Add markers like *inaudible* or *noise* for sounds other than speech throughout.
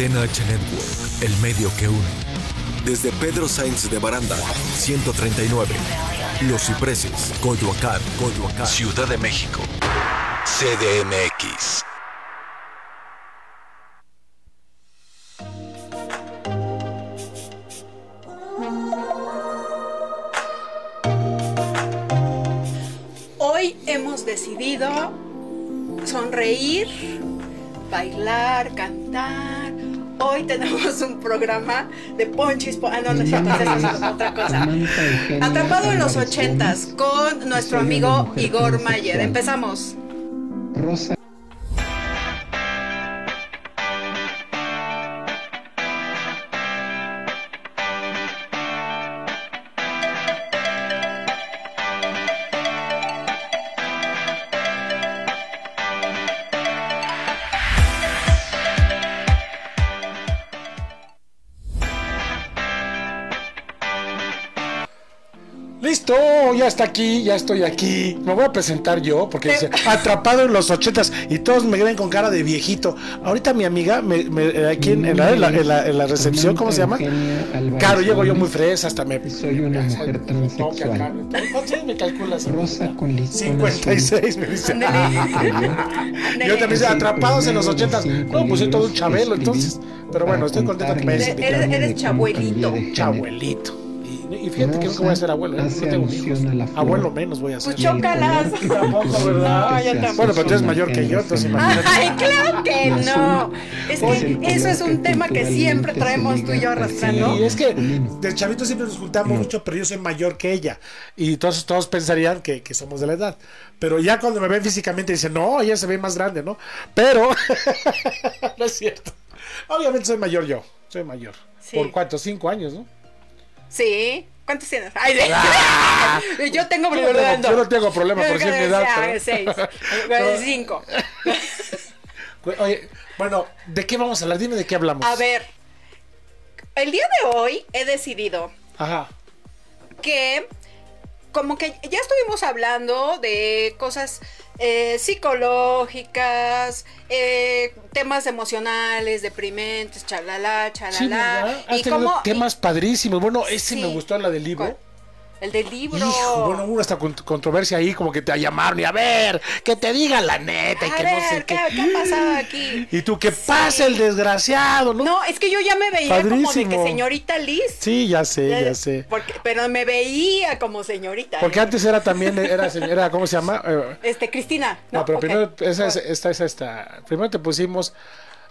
Cadena H Network, el medio que une. Desde Pedro Sainz de Baranda, 139. Los Cipreses, Coyoacán, Coyoacán, Ciudad de México. CDMX. Hoy hemos decidido sonreír, bailar, cantar. Hoy tenemos un programa de ponchis. po- Ah, no, no es cierto, es otra cosa. Atrapado en los ochentas con nuestro amigo Igor. Mayer. Empezamos. Rosa ya está aquí, ya estoy aquí. Me voy a presentar yo, porque dice, atrapado en los ochentas y todos me ven con cara de viejito. Ahorita mi amiga, me, me- aquí en, en la, en la- en la- en la recepción, ¿cómo se llama? Claro, llego yo muy fresa, hasta me... Soy una mujer transexual. me toca. ¿Cuántos años me calculas? Rosa con listón 56, me dice. Yo también atrapados en los ochentas. No, pues soy todo un chabelo, entonces. Pero bueno, estoy contento que me hayas. Eres- chabuelito. Chabuelito. Y, fíjate que nunca voy a ser abuelo, ¿eh? No tengo hijos. Abuelo menos voy a ser. Pues chócalas. *laughs* Tampoco, ¿verdad? No, yo tampoco. Bueno, pero tú eres mayor que yo, entonces imagínate. Ay, claro que no. Es que eso es un tema que siempre traemos tú y yo arrastrando. Y es que de chavito siempre nos juntamos mucho, pero yo soy mayor que ella. Y todos, todos pensarían que, que somos de la edad. Pero ya cuando me ven físicamente dicen, no, ella se ve más grande, ¿no? Pero *laughs* no es cierto. Obviamente soy mayor yo. Soy mayor. Sí. ¿Por cuánto? Cinco años, ¿no? Sí. ¿Cuántos tienes? Ay, de- *laughs* Yo tengo Yo no tengo- yo no tengo problema por ser mi edad, Ah, pero- Seis. Pero- Cinco. *laughs* Oye, bueno, ¿de qué vamos a hablar? Dime de qué hablamos. A ver. El día de hoy he decidido Ajá. que como que ya estuvimos hablando de cosas eh, psicológicas, eh, temas emocionales, deprimentes, chalala, Sí, chalala. ¿verdad? Has y tenido como temas padrísimos. Bueno, ese Sí. me gustó la del libro. ¿Cuál? El del libro. Hijo, bueno, hubo hasta cont- controversia ahí, como que te llamaron y a ver, que te diga la neta y A que ver, no sé ¿qué, qué. ha pasado aquí? *gasps* Y tú, que pase el desgraciado, ¿no? No, es que yo ya me veía como de que señorita Liz. Sí, ya sé, ya sé. Porque, pero me veía como señorita. Porque ¿eh? antes era también, era, señora, ¿cómo se llama? Eh, Este, Cristina. no, No, pero primero, esa es, esta es esta. Primero te pusimos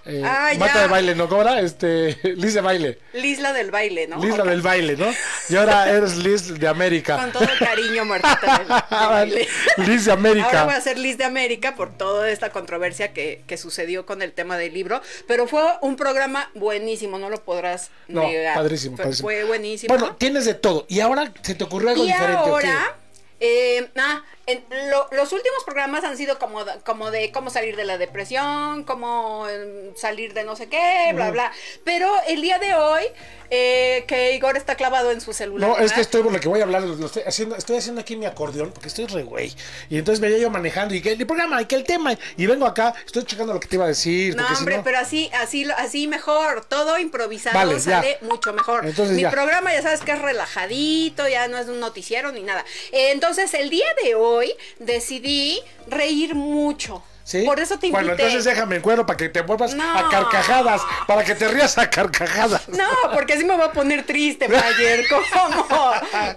eh, Ah, Mata de baile, ¿no? ¿Cómo era? Este, *laughs* Liz de baile. Liz la del baile, ¿no? Liz la del baile, ¿no? Y ahora eres Liz de América. Con todo el cariño, muertita. *laughs* del- del baile. Liz de América. Ahora voy a ser Liz de América por toda esta controversia que, que sucedió con el tema del libro. Pero fue un programa buenísimo, no lo podrás No, negar. padrísimo, Fue- padrísimo. Fue buenísimo. Bueno, tienes de todo. Y ahora se te ocurrió algo y diferente. ¿o qué? ahora, eh, ah, en lo- los últimos programas han sido como, de- como de cómo salir de la depresión, cómo eh, salir de no sé qué, bla, bla. Pero el día de hoy, eh, que Igor está clavado en su celular. No, es que ¿verdad? estoy por lo que voy a hablar, lo estoy haciendo, estoy haciendo aquí mi acordeón, porque estoy re güey. Y entonces venía yo manejando y que el programa y que el tema. Y vengo acá, estoy checando lo que te iba a decir. No, si hombre, no- pero así, así, así mejor. Todo improvisado Vale, ya. sale mucho mejor. Entonces, Mi ya. programa ya sabes que es relajadito, ya no es un noticiero ni nada. Entonces, el día de hoy decidí reír mucho. ¿Sí? Por eso te invité. Bueno, entonces déjame en cuero para que te vuelvas No. a carcajadas, para que te rías a carcajadas. No, porque así me voy a poner triste, Mayer. *laughs* ¿Cómo?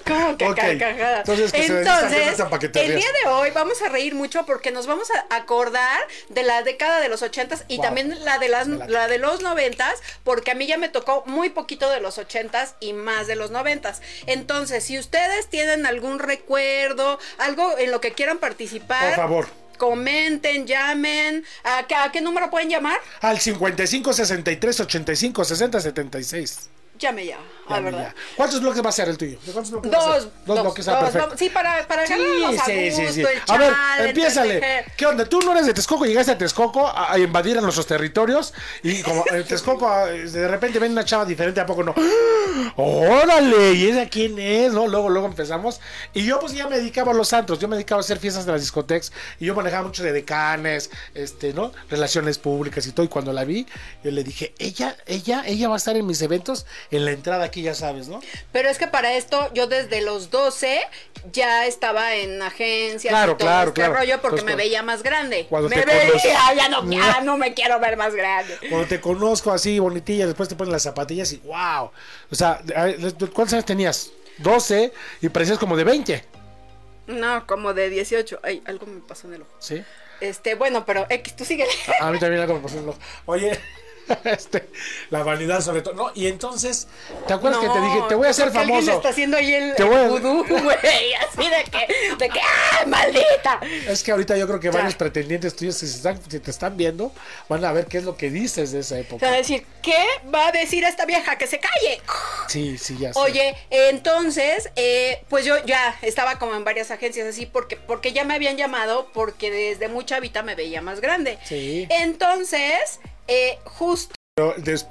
¿Cómo que carcajadas? Entonces, que se den esta nota para que te el rías. día de hoy vamos a reír mucho porque nos vamos a acordar de la década de los ochentas y Wow. también la de las la de los noventas, porque a mí ya me tocó muy poquito de los ochentas y más de los noventas. Entonces, si ustedes tienen algún recuerdo, algo en lo que quieran participar, Por favor. Comenten, llamen. ¿A qué, a qué número pueden llamar? Al 55 63 85 60 76. Llame ya. Ah. ¿verdad? ¿Cuántos bloques va a ser el tuyo? ¿De cuántos bloques va a Dos, ser? Dos, bloques, ah, perfecto. vamos- Sí, para, para Sí, sí, sí, sí. el A ver, empiézale. ¿Qué onda? Tú no eres de Texcoco, llegaste a Texcoco a, a invadir a nuestros territorios y como en *laughs* Texcoco ah, de repente ven una chava diferente, ¿a poco no? ¡Órale! ¿Y esa quién es? ¿No? Luego, luego empezamos. Y yo pues ya me dedicaba a los santos, yo me dedicaba a hacer fiestas de las discotecas y yo manejaba mucho de decanes, este, ¿no? Relaciones públicas y todo. Y cuando la vi, yo le dije, ella, ella, ella va a estar en mis eventos en la entrada aquí, ya sabes, ¿no? Pero es que para esto yo desde los 12 ya estaba en agencias Claro, y todo claro, este claro. rollo porque Entonces, me veía más grande. cuando me te veía, *laughs* ya no, ya *laughs* no me quiero ver más grande. Cuando te conozco así, bonitilla, después te ponen las zapatillas y wow. O sea, a ¿cuántos años tenías? 12 y parecías como de 20. No, como de 18. Ay, algo me pasó en el ojo. ¿Sí? Este, bueno, pero X, tú sigue. A mí también algo me pasó en el ojo. Oye, *laughs* este, la vanidad sobre todo. No, y entonces, ¿te acuerdas que te dije, te voy a hacer Alguien famoso? está haciendo ahí el, el a- vudú, *laughs* güey, así de que, de que, ¡ah, maldita! Es que ahorita yo creo que Ya. varios pretendientes tuyos, si, están, si te están viendo, van a ver qué es lo que dices de esa época. sea, decir, ¿qué va a decir esta vieja? ¡Que se calle! Sí, sí, ya sé. Oye, entonces, eh, pues yo ya estaba como en varias agencias así porque, porque ya me habían llamado porque desde muy chavita me veía más grande. Sí. Entonces, eh, justo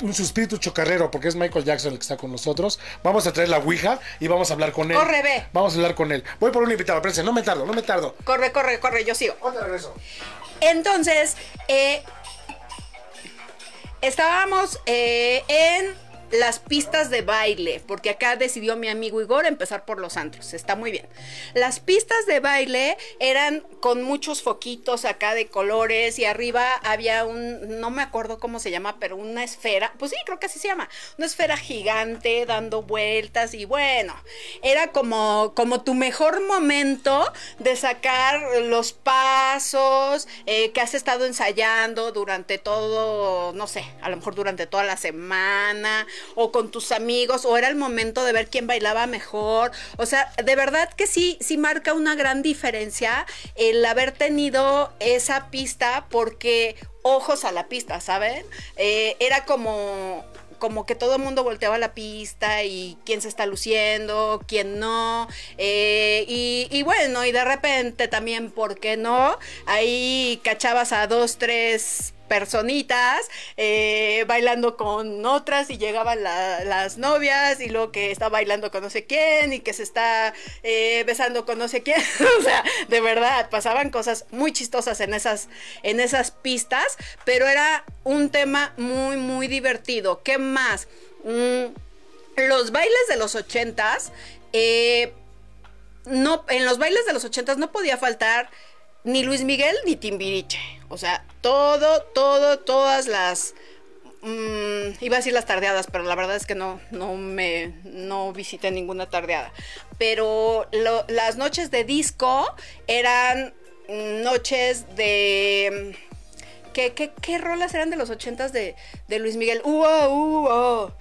un su espíritu chocarrero, porque es Michael Jackson el que está con nosotros. Vamos a traer la Ouija y vamos a hablar con él. Corre, ve. Vamos a hablar con él. Voy por un invitado, espérense, no me tardo, no me tardo. corre, corre, corre, yo sigo. ¿Cuándo regreso? Entonces, eh, estábamos eh, en las pistas de baile, porque acá decidió mi amigo Igor empezar por los antros, está muy bien. Las pistas de baile eran con muchos foquitos acá de colores y arriba había un, no me acuerdo cómo se llama, pero una esfera, pues sí, creo que así se llama, una esfera gigante dando vueltas y bueno, era como, como tu mejor momento de sacar los pasos eh, que has estado ensayando durante todo, no sé, a lo mejor durante toda la semana o con tus amigos o era el momento de ver quién bailaba mejor. O sea, de verdad que sí, sí marca una gran diferencia el haber tenido esa pista porque ojos a la pista, ¿saben? Eh, era como como que todo el mundo volteaba la pista y quién se está luciendo, quién no. eh, y, y bueno, y de repente también, ¿por qué no? Ahí cachabas a dos, tres personitas eh, bailando con otras y llegaban la- las novias y luego que está bailando con no sé quién y que se está eh, besando con no sé quién. *laughs* O sea de verdad pasaban cosas muy chistosas en esas en esas pistas pero era un tema muy muy divertido. Qué más Mm, los bailes de los ochentas eh, no, en los bailes de los ochentas no podía faltar ni Luis Miguel ni Timbiriche. O sea, todo, todo, todas las. mm, iba a decir las tardeadas, pero la verdad es que no, no me no visité ninguna tardeada. Pero las noches de disco eran noches de. ¿Qué, qué, qué rolas eran de los ochentas de, de Luis Miguel? Uh, uh, uh,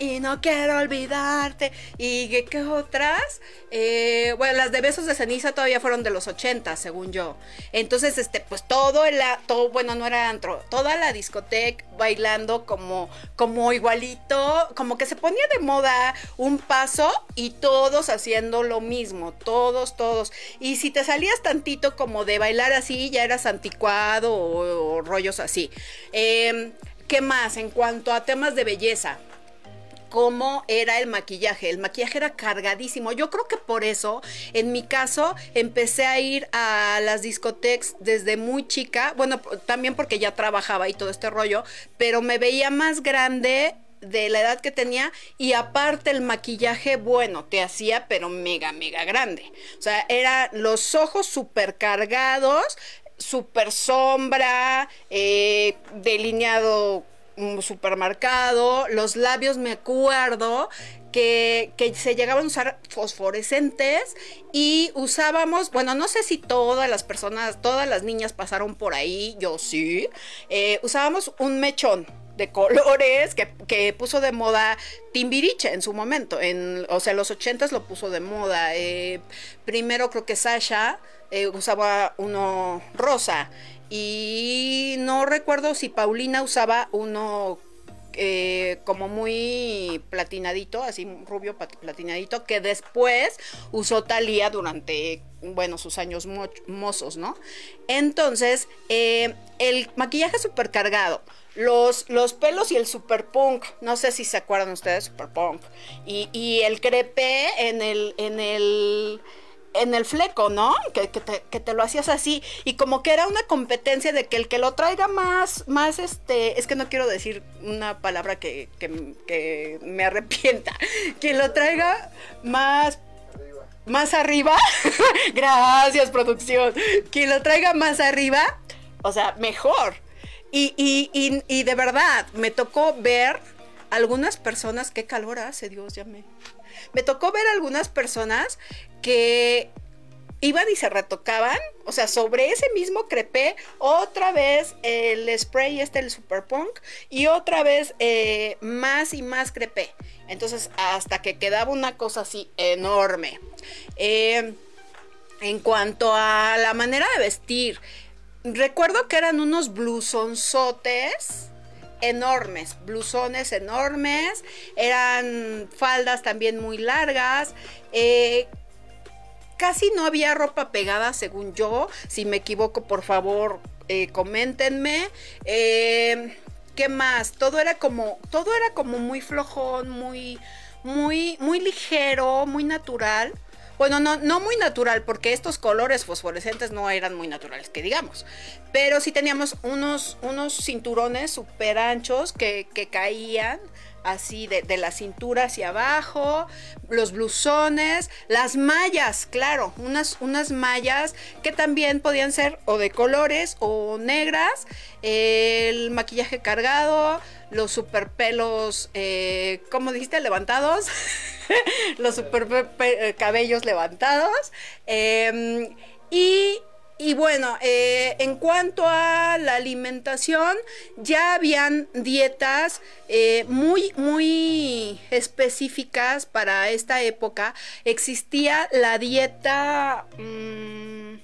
y no quiero olvidarte. ¿Y qué, otras? Eh, bueno, las de Besos de Ceniza todavía fueron de los 80, según yo. Entonces, este, pues todo el, todo, bueno, no era antro, toda la discoteca bailando como, como igualito, como que se ponía de moda un paso y todos haciendo lo mismo, todos, todos. Y si te salías tantito como de bailar así, ya eras anticuado o, o rollos así. Em, ¿Qué más? En cuanto a temas de belleza cómo era el maquillaje. El maquillaje era cargadísimo. Yo creo que por eso, en mi caso, empecé a ir a las discotecas desde muy chica. Bueno, también porque ya trabajaba y todo este rollo, pero me veía más grande de la edad que tenía y aparte el maquillaje bueno te hacía pero mega mega grande o sea era los ojos súper cargados super sombra eh, delineado supermercado, los labios me acuerdo que, que se llegaban a usar fosforescentes y usábamos, bueno, no sé si todas las personas, todas las niñas pasaron por ahí, yo sí, eh, usábamos un mechón de colores que, que puso de moda Timbiriche en su momento, en, o sea, los ochentas lo puso de moda. eh, primero creo que Sasha eh, usaba uno rosa y no recuerdo si Paulina usaba uno eh, como muy platinadito, así rubio platinadito, que después usó Talía durante, bueno, sus años mo- mozos, ¿no? Entonces, eh, el maquillaje super cargado. Los, los pelos y el super punk, no sé si se acuerdan ustedes, super punk. Y, y el crepe en el, en el, en el fleco, ¿no? Que, que te, que te lo hacías así. Y como que era una competencia de que el que lo traiga más, más este, es que no quiero decir una palabra que, que, me arrepienta. *laughs* Quien lo traiga más más arriba. *laughs* Gracias, producción. Quien lo traiga más arriba, o sea, mejor. Y, y, y, de verdad, me tocó ver algunas personas, qué calor hace, Dios, ya. Me tocó ver algunas personas que iban y se retocaban, o sea, sobre ese mismo crepé, otra vez el spray este, el super punk, y otra vez eh, más y más crepé. Entonces, hasta que quedaba una cosa así enorme. Eh, en cuanto a la manera de vestir, recuerdo que eran unos blusonzotes enormes, blusones enormes, eran faldas también muy largas, eh, casi no había ropa pegada según yo, si me equivoco por favor eh, coméntenme. Eh, ¿Qué más? Todo era como, todo era como muy flojón, muy, muy, muy ligero, muy natural. Bueno, no, muy natural, porque estos colores fosforescentes no eran muy naturales, que digamos. Pero sí teníamos unos, unos cinturones súper anchos que, que caían así de, de, la cintura hacia abajo, los blusones, las mallas, claro, unas, unas mallas que también podían ser o de colores o negras, el maquillaje cargado, los super pelos, eh, ¿cómo dijiste? Levantados, *laughs* los super cabellos levantados, eh, y y bueno, eh, en cuanto a la alimentación, ya habían dietas eh, muy, muy específicas para esta época. Existía la dieta mmm,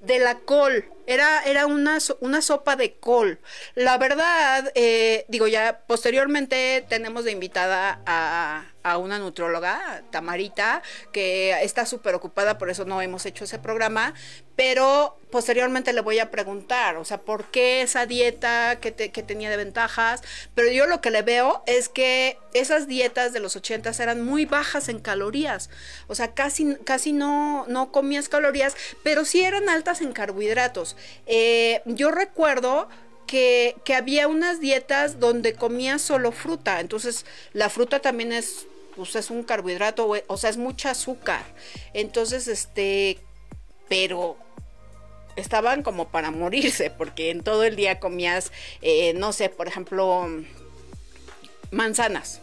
de la col. Era, era una, una, sopa de col. La verdad, eh, digo, ya posteriormente tenemos de invitada a, a una nutróloga, Tamarita, que está súper ocupada, por eso no hemos hecho ese programa, pero posteriormente le voy a preguntar, o sea, ¿por qué esa dieta que, te, tenía de ventajas? Pero yo lo que le veo es que esas dietas de los 80 eran muy bajas en calorías, o sea, casi, casi no, no comías calorías, pero sí eran altas en carbohidratos. Eh, yo recuerdo que, que, había unas dietas donde comías solo fruta, entonces la fruta también es, pues es un carbohidrato, o sea, es mucha azúcar. Entonces, este, pero estaban como para morirse, porque en todo el día comías, eh, no sé, por ejemplo, manzanas.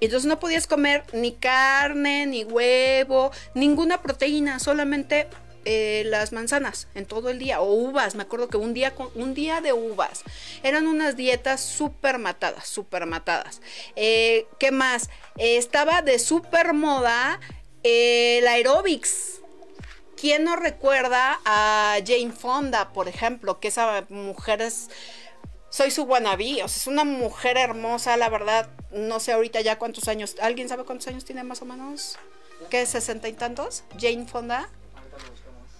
Entonces no podías comer ni carne, ni huevo, ninguna proteína, solamente eh, las manzanas en todo el día o uvas. Me acuerdo que un día, un día de uvas eran unas dietas súper matadas, súper matadas. Eh, ¿Qué más? Eh, estaba de súper moda el aerobics. ¿Quién no recuerda a Jane Fonda, por ejemplo? Que esa mujer es soy su wannabe, o sea, es una mujer hermosa, la verdad, no sé ahorita ya cuántos años, ¿alguien sabe cuántos años tiene más o menos? ¿Qué, sesenta y tantos? Jane Fonda.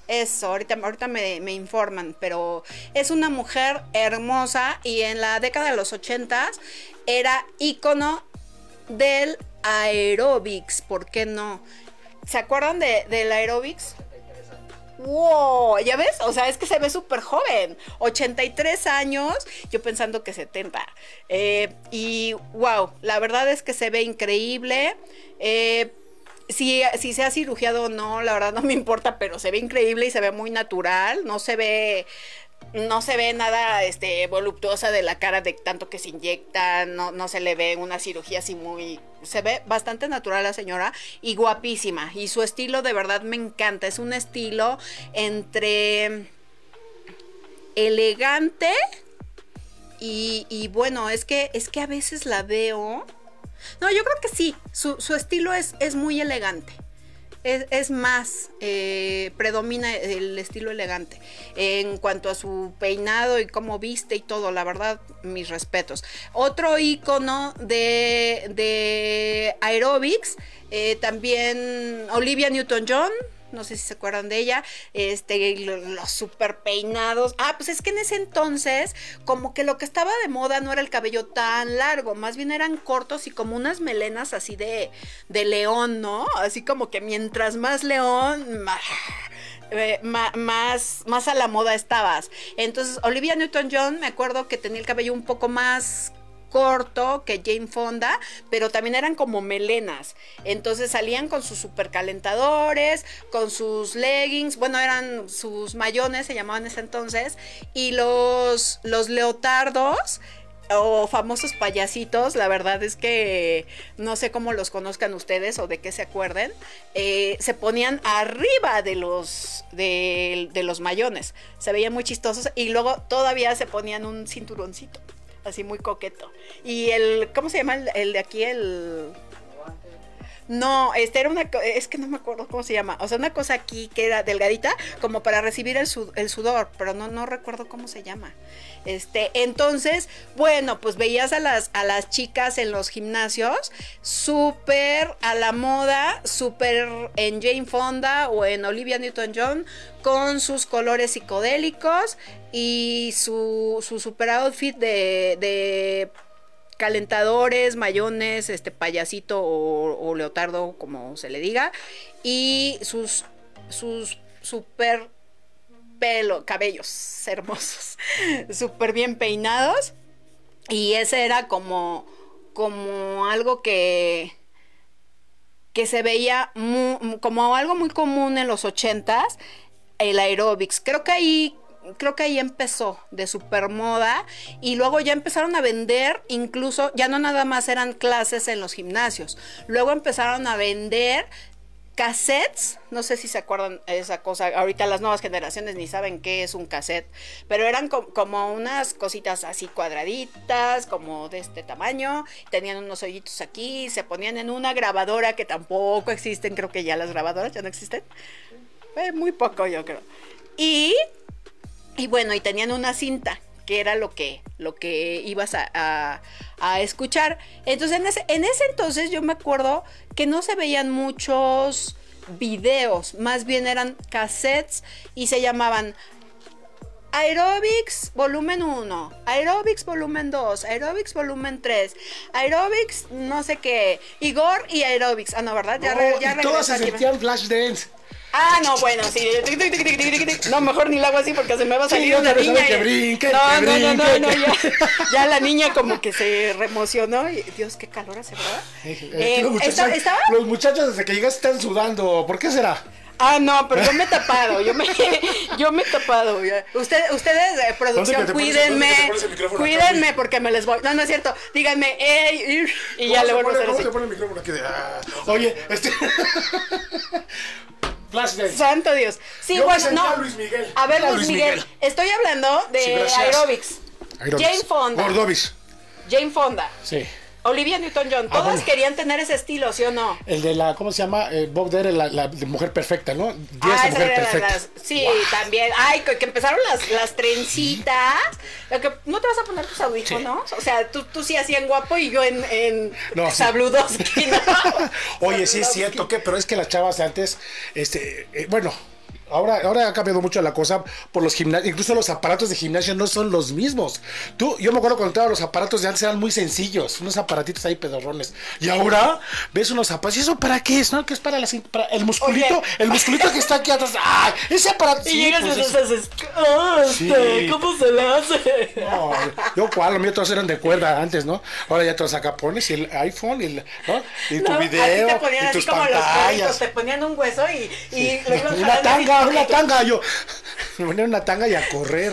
Eso, ahorita, ahorita me, me, informan, pero es una mujer hermosa y en la década de los ochentas era ícono del aerobics, ¿por qué no? ¿Se acuerdan de, del aerobics? ¡Wow! ¿Ya ves? O sea, es que se ve súper joven. 83 años, yo pensando que 70. Eh, y wow, la verdad es que se ve increíble. Eh, si, si se ha cirugiado o no, la verdad no me importa, pero se ve increíble y se ve muy natural. No se ve no se ve nada este, voluptuosa de la cara de tanto que se inyecta, no, no se le ve una cirugía así muy... Se ve bastante natural la señora y guapísima. Y su estilo de verdad me encanta. Es un estilo entre elegante y, y bueno, es que, es que a veces la veo... No, yo creo que sí, su, su estilo es, es muy elegante es, es más, eh, predomina el estilo elegante. En cuanto a su peinado y cómo viste y todo, la verdad, mis respetos. Otro icono de, de aerobics, eh, también Olivia Newton-John. No sé si se acuerdan de ella. Este, lo- los super peinados. Ah, pues es que en ese entonces, como que lo que estaba de moda no era el cabello tan largo, más bien eran cortos y como unas melenas así de, de león, ¿no? Así como que mientras más león, más, eh, más, más a la moda estabas. Entonces, Olivia Newton-John, me acuerdo que tenía el cabello un poco más corto que Jane Fonda, pero también eran como melenas. Entonces salían con sus supercalentadores, con sus leggings, bueno, eran sus mayones, se llamaban en ese entonces, y los, los leotardos o famosos payasitos, la verdad es que no sé cómo los conozcan ustedes o de qué se acuerden, eh, se ponían arriba de los, de, de los mayones, se veían muy chistosos y luego todavía se ponían un cinturoncito, así muy coqueto. Y el, ¿cómo se llama el, el de aquí? El... No, este era una, es que no me acuerdo cómo se llama, o sea, una cosa aquí que era delgadita, como para recibir el sudor, pero no, no recuerdo cómo se llama. Este, entonces, bueno, pues veías a las, a las chicas en los gimnasios súper a la moda, súper en Jane Fonda o en Olivia Newton-John, con sus colores psicodélicos y su, su super outfit de, de calentadores, mayones, este payasito o, leotardo, como se le diga, y sus, sus super pelo, cabellos *laughs* hermosos, súper bien peinados. Y ese era como, como algo que, que se veía como algo muy común en los ochentas, el aerobics. Creo que ahí, creo que ahí empezó de super moda y luego ya empezaron a vender, incluso ya no nada más eran clases en los gimnasios, luego empezaron a vender cassettes, no sé si se acuerdan esa cosa, ahorita las nuevas generaciones ni saben qué es un cassette, pero eran co- como unas cositas así cuadraditas, como de este tamaño, tenían unos hoyitos aquí, se ponían en una grabadora que tampoco existen, creo que ya las grabadoras ya no existen, muy poco yo creo. Y, y bueno, y tenían una cinta que era lo que, lo que ibas a, a- a escuchar. Entonces, en ese, en ese entonces yo me acuerdo que no se veían muchos videos, más bien eran cassettes y se llamaban Aerobics volumen 1, Aerobics volumen 2, Aerobics volumen 3, Aerobics no sé qué, Igor y Aerobics. Ah, no, ¿verdad? Ya, No, ya y todas se sentían flash dance. Ah, no, bueno, sí. No, mejor ni la hago así porque se me va a Sí, salir yo una niña. que brinque, no, que no, no, no, no, ya, ya la niña como que se reemocionó y Dios, qué calor hace, ¿verdad? Eh, Eh, los, muchachos, ¿esta- ¿Estaba? los muchachos desde que llegaste están sudando. ¿Por qué será? Ah, no, pero yo me he tapado, yo me, *laughs* yo me he tapado. Usted, ustedes, de producción, ¿Dónde que te pones- cuídenme, acá, cuídenme porque me les voy. No, no es cierto. Díganme, ey, y ya le vuelvo a hacer ¿Cómo así. se pone el micrófono aquí de, ah? Oye, este. *laughs* Flash. Santo Dios. Sí, Yo bueno, no. Luis Miguel. A ver, Luis Luis Miguel. Miguel. Estoy hablando de Sí, aerobics. Aerobics. Jane Fonda. Gordovis. Jane Fonda. Sí. Olivia Newton-John. Ah, Todas bueno. querían tener ese estilo, ¿sí o no? El de la, ¿cómo se llama? Eh, Bob Dare, la, la de mujer perfecta, ¿no? Días de esa mujer era la- perfecta. las- sí, también. Ay, que, que empezaron las, las trencitas. Lo que- ¿No te vas a poner tus audífonos? O sea, tú, tú sí hacían guapo y yo en, en No, sí. Sabludowski, ¿no? *laughs* Oye, sí es cierto que, pero es que las chavas de antes, este, eh, bueno, ahora, ahora ha cambiado mucho la cosa por los gimnasios, incluso los aparatos de gimnasio no son los mismos. Tú, yo me acuerdo cuando entraba, los aparatos de antes eran muy sencillos, unos aparatitos ahí pedorrones. Y ahora ves unos aparatos, ¿y eso para qué es? ¿No? Que es para, la para el musculito, Oye. el musculito que está aquí atrás. ¡Ay! Ese aparato. Y sí, llegas pues y es- dices, "Ah, este, Sí. ¿cómo se le hace? No, yo cuál, los míos todos eran de cuerda antes, ¿no? Ahora ya todos acá pones y el iPhone y, el, ¿no? y tu No, video te ponían y así tus como los pantallas. te ponían un hueso y, y lo iban Una jalando una tanga, yo *laughs* me ponía una tanga y a correr.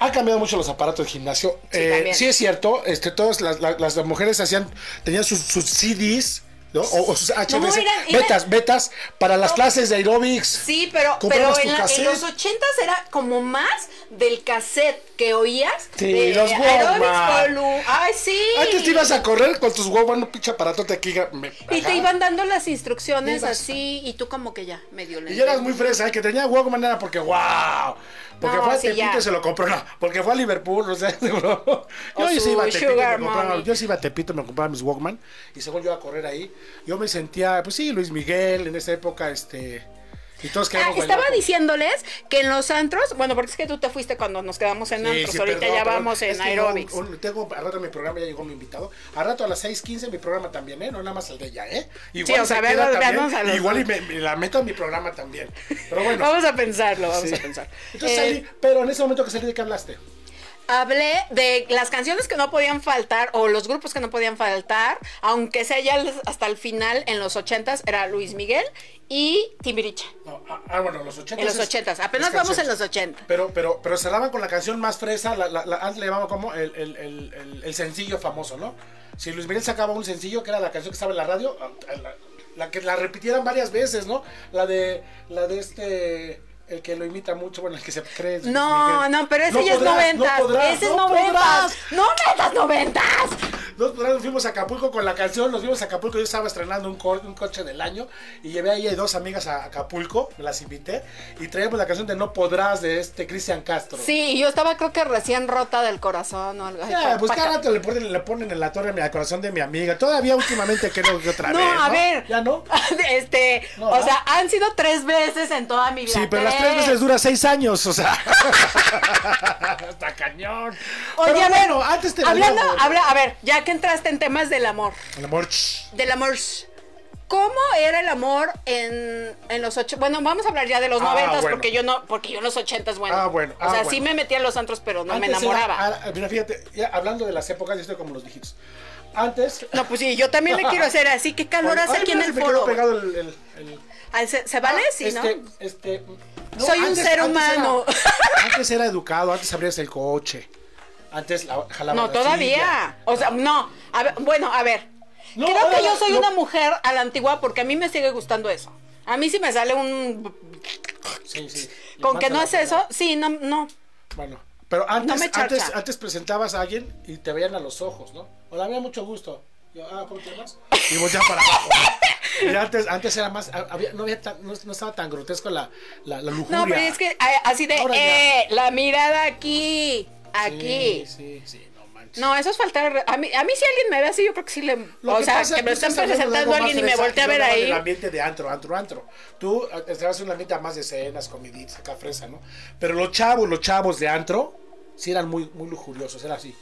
Ha cambiado mucho los aparatos de gimnasio. Sí, Eh, sí es cierto, este, todas las, las- las mujeres hacían, tenían sus, sus CDs ¿no? O, o sus HBC, No, eran- eran- betas, betas para las clases de aerobics. Sí, pero, pero en, la- en cassette. los ochentas era como más del cassette que oías. Sí, de los Walkman. Ay, sí. Antes te ibas a correr con tus huevos, un pinche aparatote aquí. me- Y te iban dando las instrucciones así, y tú como que ya, medio Y ya eras muy fresa, ¿eh? que tenía Walkman era porque wow. Porque No, fue a sí, Tepito ya. y se lo compró, no, porque fue a Liverpool, o sea, *laughs* seguro. Yo O sí iba a Tepito, me compraba, yo sí iba a Tepito, me compraba mis Walkman y según yo a correr ahí, yo me sentía, pues sí, Luis Miguel en esa época, este, y todos Ah, estaba diciéndoles que en los antros, bueno, porque es que tú te fuiste cuando nos quedamos en Sí, antros, sí, ahorita perdón, ya perdón. vamos en aerobics. un- un- tengo, a rato mi programa ya llegó mi invitado. A rato a las 6:15 mi programa también, ¿eh? No nada más el de ella, ¿eh? Igual o sea, se veamos a los Igual y me, me la meto a mi programa también. Pero *laughs* bueno. Vamos a pensarlo, vamos sí. a pensar. Entonces Eh, salí, pero en ese momento que salí, ¿de qué hablaste? Hablé de las canciones que no podían faltar o los grupos que no podían faltar, aunque sea ya hasta el final en los ochentas, era Luis Miguel y Timbiriche. Ah, ah, bueno, los 80. En los ochentas, apenas vamos en los 80. Pero, pero, pero cerraban con la canción más fresa, la, la, la- antes le llamaban como el, el, el, el- sencillo famoso, ¿no? Si Luis Miguel sacaba un sencillo, que era la canción que estaba en la radio, ah, la, la que la repitieran varias veces, ¿no? La de, la de este, el que lo imita mucho, bueno, el que se cree. No, Miguel. no, pero ese No ya podrás, es noventas. No podrás, ese es no noventas. podrás. No metas noventas. Nos, nos fuimos a Acapulco con la canción, nos fuimos a Acapulco, yo estaba estrenando un, co- un coche del año y llevé ahí a dos amigas a Acapulco, me las invité y traíamos la canción de No Podrás de este Cristian Castro. Sí, yo estaba creo que recién rota del corazón o algo así. Ya, pues cada rato le ponen, le ponen en la torre al corazón de mi amiga. Todavía últimamente creo que otra No, vez. a ver. ¿Ya no? *laughs* Este, No, o ¿verdad? sea, han sido tres veces en toda mi vida. Sí, pero las tres veces dura seis años, o sea. *laughs* *laughs* Está cañón. Oye, Pero a ver, bueno, antes te hablando, habla, a ver, ya que entraste en temas del amor, El amor. del amor, ¿cómo era el amor en, en los ocho? Bueno, vamos a hablar ya de los Ah, noventas bueno. porque yo no, porque yo en los ochentas, bueno, Ah, bueno, o ah, sea, sí bueno. me metía en los antros, pero no me Antes era- enamoraba. ah, mira, fíjate, ya hablando de las épocas, yo estoy como los viejitos. Antes. No, pues sí, yo también le quiero hacer así. ¿Qué calor Ay, hace aquí en mira, el me quedó foro? pegado el- el- el, Ay, ¿Se, se vale? Ah, sí, este, ¿no? Este, no, Soy un ser humano. Era, *laughs* antes era educado, antes abrías el coche. Antes la, jalaba No, todavía. O sea, no. A ver, bueno, a ver. No, Creo que yo soy no. una mujer a la antigua porque a mí me sigue gustando eso. A mí si me sale un... Sí, sí. Con que no es eso, sí, no, no. Bueno, pero antes, me antes, antes presentabas a alguien y te veían a los ojos, ¿no? Hola, había mucho gusto. Yo, ah, ¿cómo te llamas? Y volteaban para abajo. *laughs* antes, antes era más, había, no, había tan- no, no estaba tan grotesco la, la, la lujuria. No, pero es que así de, Ahora ya. eh, la mirada aquí, aquí. Sí, sí, sí, no eso es faltar. A mí, a mí si alguien me ve así, yo creo que sí le. Lo o que sea, pasa- que me están presentando a alguien y me voltea a ver ahí. del ambiente de antro, antro, antro. Tú eh, estabas en un ambiente más de cenas, comiditas, acá fresa, ¿no? Pero los chavos, los chavos de antro, sí eran muy, muy lujuriosos, era así.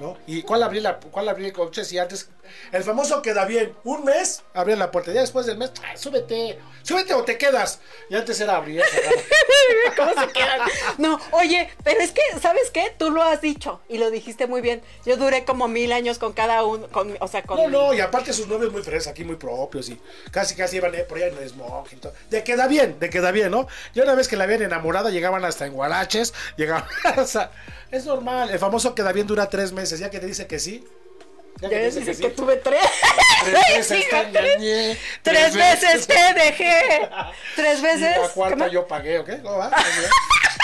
¿No? ¿Y cuál abría, la, cuál abría el coche? Si antes, el famoso queda bien, un mes, abría la puerta, ya después del mes, "Ah, súbete, súbete o te quedas. Y antes era abrir. *laughs* ¿Cómo se quedan? No, oye, pero es que, ¿sabes qué? Tú lo has dicho y lo dijiste muy bien. Yo duré como mil años con cada uno, con, o sea, con... No, no, y aparte sus novios muy fresas, aquí muy propios y casi casi iban eh, por allá en smoking. y todo. De queda bien, de queda bien, ¿no? Y una vez que la habían enamorada llegaban hasta en guaraches, *laughs* llegaban, sea, es normal. El famoso queda bien dura tres meses, ya que te dice que sí. Ya que Ya dices que que sí. tuve tres. *laughs* Tres *laughs* veces te engañé, Tres veces te dejé. *laughs* Tres Y veces. la cuarta ¿Cómo? yo pagué, ¿ok? ¿Cómo va?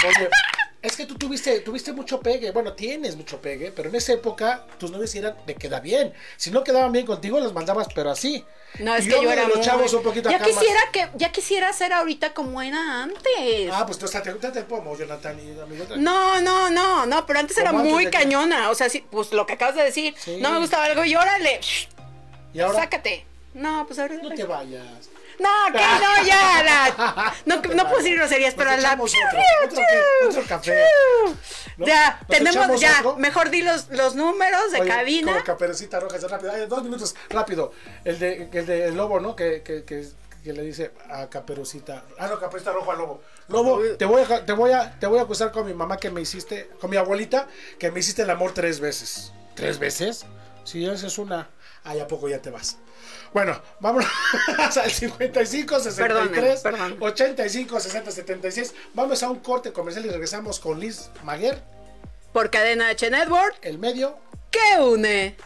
Oye, es que tú tuviste, tuviste mucho pegue. Bueno, tienes mucho pegue, pero en esa época tus novios eran de queda bien. Si no quedaban bien contigo, los mandabas, pero así. No, es Y que yo era los muy... chavos un poquito ya acá más- quisiera que, ya quisiera ser ahorita como era antes. Ah, pues tú te te pomo, Jonathan y amigo. No, no, no, no, pero antes era ¿Cómo antes muy cañona. O sea, sí, pues lo que acabas de decir, Sí. no me gustaba algo y órale, Y ahora sácate. No, pues ahora. no te vayas. No, que no, ya. la- no, no puedo decir groserías, pero a la. otro, otro, que- otro café. ¿no? Ya, Nos tenemos, ya, otro. mejor di los, los números de Oye, cabina. Como caperucita roja, rápido. Ay, dos minutos, rápido. El de, el de el lobo, ¿no? Que, que, que, que le dice a caperucita. Ah, no, caperucita rojo al lobo. Lobo, te voy, a, te, voy a, te voy a acusar con mi mamá que me hiciste, con mi abuelita, que me hiciste el amor tres veces. ¿Tres veces? Sí, esa es una. Ay, ¿a poco ya te vas? Bueno, vámonos *laughs* al 55, 63, Perdóneme, perdón. 85, 60, 76. Vamos a un corte comercial y regresamos con Liz Maguer, Por cadena H Network, el medio ¿qué une?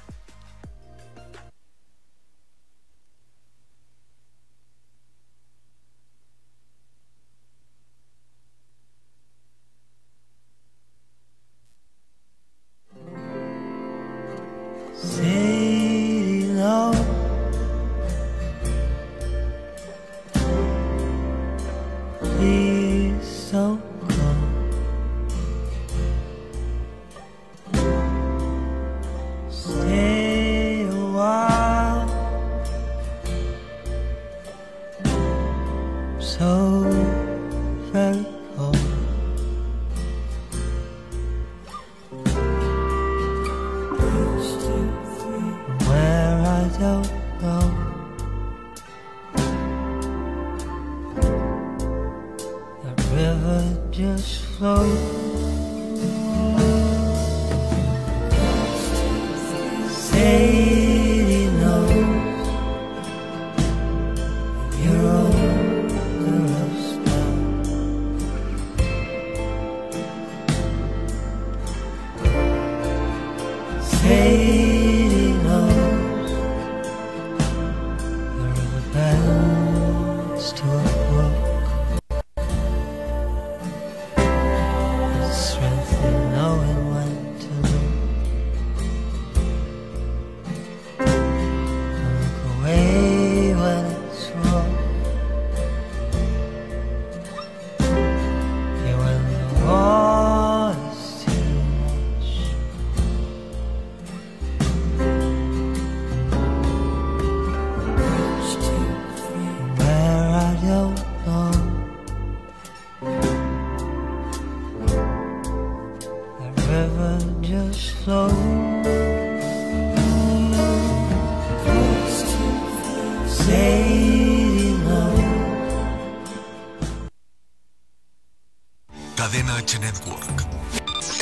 Network.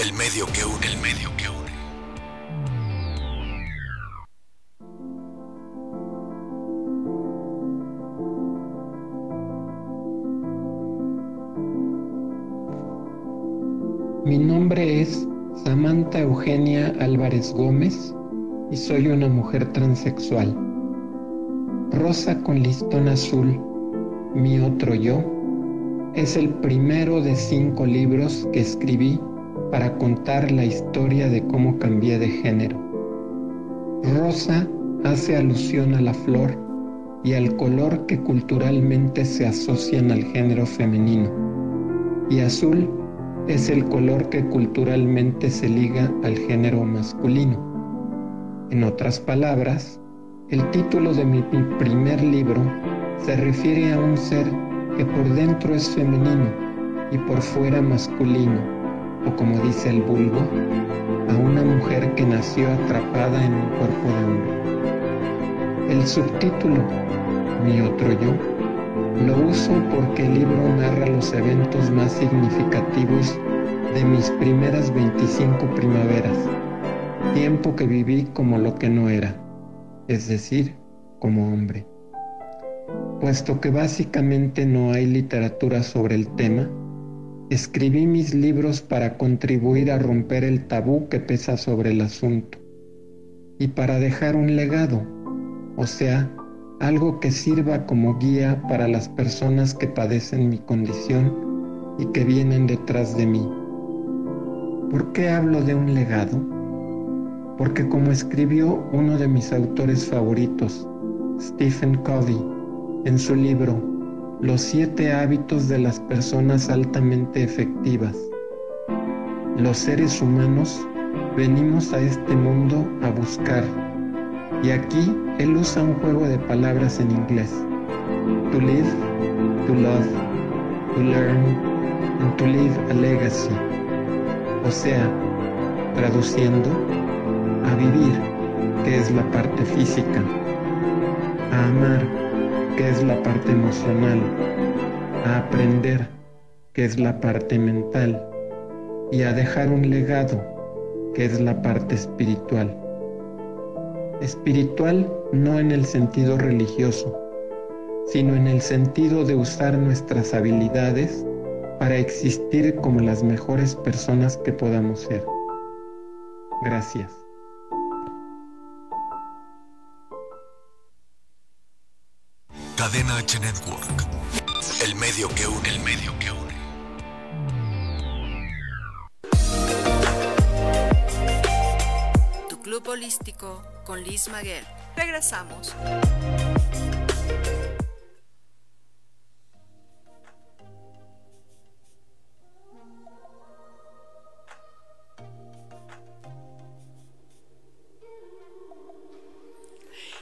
El medio que une. El medio que une. Mi nombre es Samantha Eugenia Álvarez Gómez y soy una mujer transexual. Rosa con listón azul, mi otro yo, es el primero de cinco libros que escribí para contar la historia de cómo cambié de género. Rosa hace alusión a la flor y al color que culturalmente se asocian al género femenino, y azul es el color que culturalmente se liga al género masculino. En otras palabras, el título de mi, primer libro se refiere a un ser que por dentro es femenino y por fuera masculino, o como dice el vulgo, a una mujer que nació atrapada en un cuerpo de hombre. El subtítulo, Mi otro yo, lo uso porque el libro narra los eventos más significativos de mis primeras 25 primaveras, tiempo que viví como lo que no era, es decir, como hombre. Puesto que básicamente no hay literatura sobre el tema, escribí mis libros para contribuir a romper el tabú que pesa sobre el asunto y para dejar un legado, o sea, algo que sirva como guía para las personas que padecen mi condición y que vienen detrás de mí. ¿Por qué hablo de un legado? Porque como escribió uno de mis autores favoritos, Stephen Covey, en su libro Los siete hábitos de las personas altamente efectivas, los seres humanos venimos a este mundo a buscar y aquí él usa un juego de palabras en inglés. To live, to love, to learn, and to leave a legacy. O sea, traduciendo, a vivir, que es la parte física, a amar, que es la parte emocional, a aprender, que es la parte mental, y a dejar un legado, que es la parte espiritual. Espiritual no en el sentido religioso, sino en el sentido de usar nuestras habilidades para existir como las mejores personas que podamos ser. Gracias. Cadena H Network. El medio que une. El medio que une. Tu club holístico con Liz Maguel. Regresamos.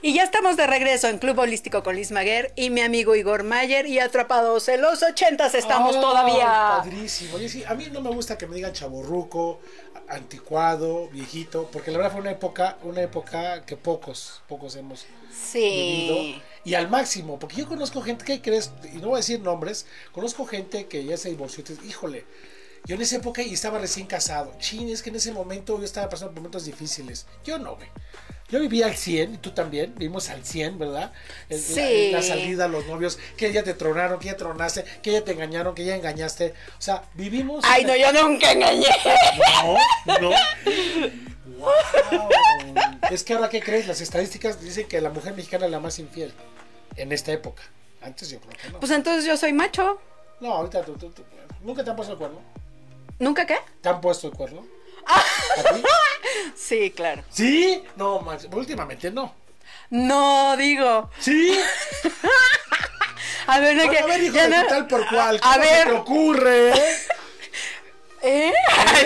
Y ya estamos de regreso en Club Holístico con Liz Maguer y mi amigo Igor Mayer y atrapados en los ochentas estamos todavía. Padrísimo. Sí, a mí no me gusta que me digan chaborruco, anticuado, viejito, porque la verdad fue una época, una época que pocos, pocos hemos Sí. vivido. Y al máximo, porque yo conozco gente, ¿qué crees? Y no voy a decir nombres, conozco gente que ya se divorció. y dices, Híjole, yo en esa época y estaba recién casado. Chin, es que en ese momento yo estaba pasando por momentos difíciles. Yo no, güey. Yo vivía al 100, y tú también, vivimos al 100, ¿verdad? Sí. la, salida, los novios, que ya te tronaron, que ya tronaste, que ya te engañaron, que ya engañaste. O sea, vivimos... Ay, no, yo nunca engañé. No, no. Wow. *laughs* Es que ahora, ¿qué crees? Las estadísticas dicen que la mujer mexicana es la más infiel en esta época. Antes yo creo que no. Pues entonces yo soy macho. No, ahorita tú, tú- tú- ¿Nunca te han puesto el cuerno? ¿Nunca qué? ¿Te han puesto el cuerno? ¿A *laughs* ti? Sí, claro. ¿Sí? No, más, últimamente no. No, digo. ¿Sí? *laughs* A ver, Bueno, que. a ver, hijo de no- tal por cual. A ¿Cómo se ver. te ocurre? eh? *laughs* ¿Eh?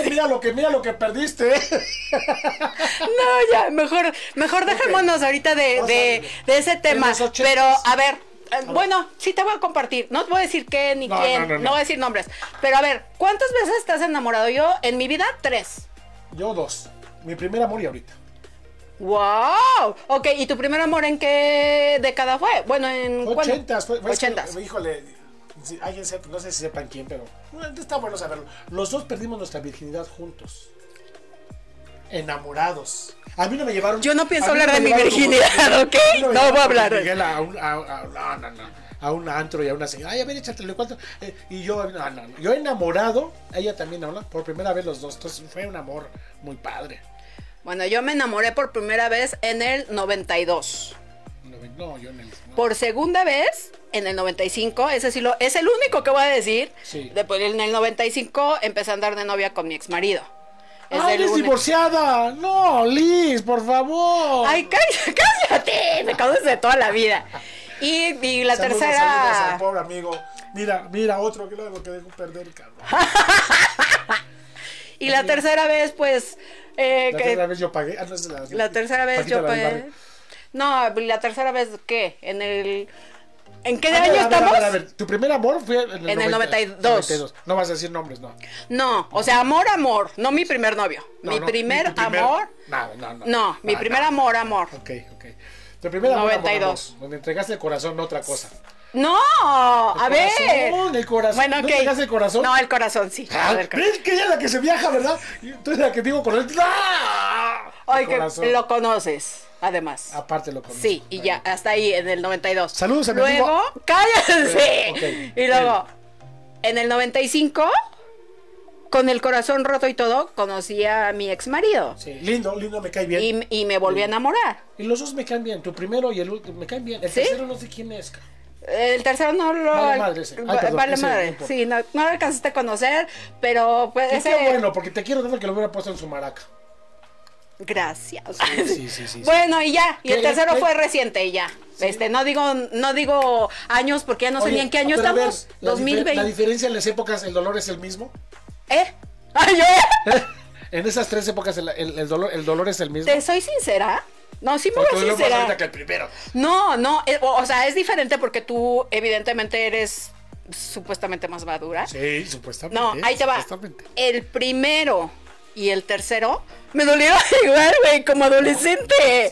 Mira lo que, mira lo que perdiste. No, ya, mejor, mejor dejémonos ahorita de, a de, ese tema. Pero, a ver, eh, bueno, sí te voy a compartir. No te voy a decir qué ni No, quién, no, no, no, no. voy a decir nombres. Pero a ver, ¿cuántas veces estás enamorado? Yo, en mi vida, tres. Yo dos. Mi primer amor y ahorita. ¡Wow! Ok, ¿y tu primer amor en qué década fue? Bueno, en. ¿cuándo? Ochentas, fue, fue- es que, Ochentas. híjole, si alguien sepa, no sé si sepan quién, pero bueno, está bueno saberlo. Los dos perdimos nuestra virginidad juntos. Enamorados. A mí no me llevaron. Yo no pienso hablar de me mi virginidad, ¿ok? No llevaron voy a hablar. Miguel a un, a, a- no, no, no, a un antro y a una señora. Ay, a ver, échatele cuánto. Eh, y yo, no, no, no. Yo enamorado, ella también, ¿no? Por primera vez los dos. Entonces fue un amor muy padre. Bueno, yo me enamoré por primera vez en el 92. No, yo en el. no. Por segunda vez en el 95. Ese sí lo, es el único que voy a decir. Sí. Después en el 95 empecé a andar de novia con mi ex marido. Es ¡Ay, eres divorciada! No, Liz, por favor. Ay, cállate, cállate. Me conoces de toda la vida. Y, y la Saludos, tercera. saludos al pobre amigo. Mira, mira, otro que lo que dejó perder, cabrón. *laughs* Y la tercera vez, pues. eh, La que- tercera vez yo pagué. Ah, no, la, La tercera vez yo pagué. No, la tercera vez, ¿qué? En el. ¿En qué año ver, estamos? A ver, a ver, tu primer amor fue en el, En el 92. No vas a decir nombres, no. No, o sea, amor, amor. No mi primer novio. No, mi no, primer tu primer- amor. No, no, no. No, mi primer amor, amor. Ok, ok. Tu primer amor, 92. amor, amor, donde entregaste el corazón, otra cosa. No, a El ver. corazón, el corazón. Bueno, ¿No ok. entregaste el corazón? No, el corazón sí. Ah, A ver, ¿Ves que ella es la que se viaja, verdad? Eres la que digo con el... ¡Ah! Ay, El que corazón. lo conoces, además. Aparte lo conoces. Sí, y ya, hasta ahí, en el 92. Saludos a mi Luego, amigo- cállense. Y luego, en el 95, con el corazón roto y todo, conocí a mi ex marido. Sí, lindo, lindo, me cae bien. Y, y me volví a enamorar. Y los dos me caen bien, tu primero y el último me caen bien. El ¿Sí? tercero no sé quién es. El tercero no lo. Vale madre ese. Ay, perdón, vale ese no madre. Sí, no, no lo alcanzaste a conocer, pero pues ese. qué bueno, porque te quiero tanto que lo hubiera puesto en su maraca. Gracias. Sí, sí, sí. Bueno, y ya, y el tercero fue reciente y ya. Este, no digo, no digo años porque ya no sé ni en qué año ver, estamos. la difer- 2020. La diferencia en las épocas, el dolor es el mismo. ¿Eh? Ay, yo. *laughs* En esas tres épocas, el, el- el dolor, el dolor es el mismo. ¿Te soy sincera? No, sí me voy a más sincera. que el primero. No, no, eh, o, o sea, es diferente porque tú evidentemente eres supuestamente más madura. Sí, supuestamente. No, ahí te va. El primero y el tercero me dolieron *laughs* igual, güey, como adolescente.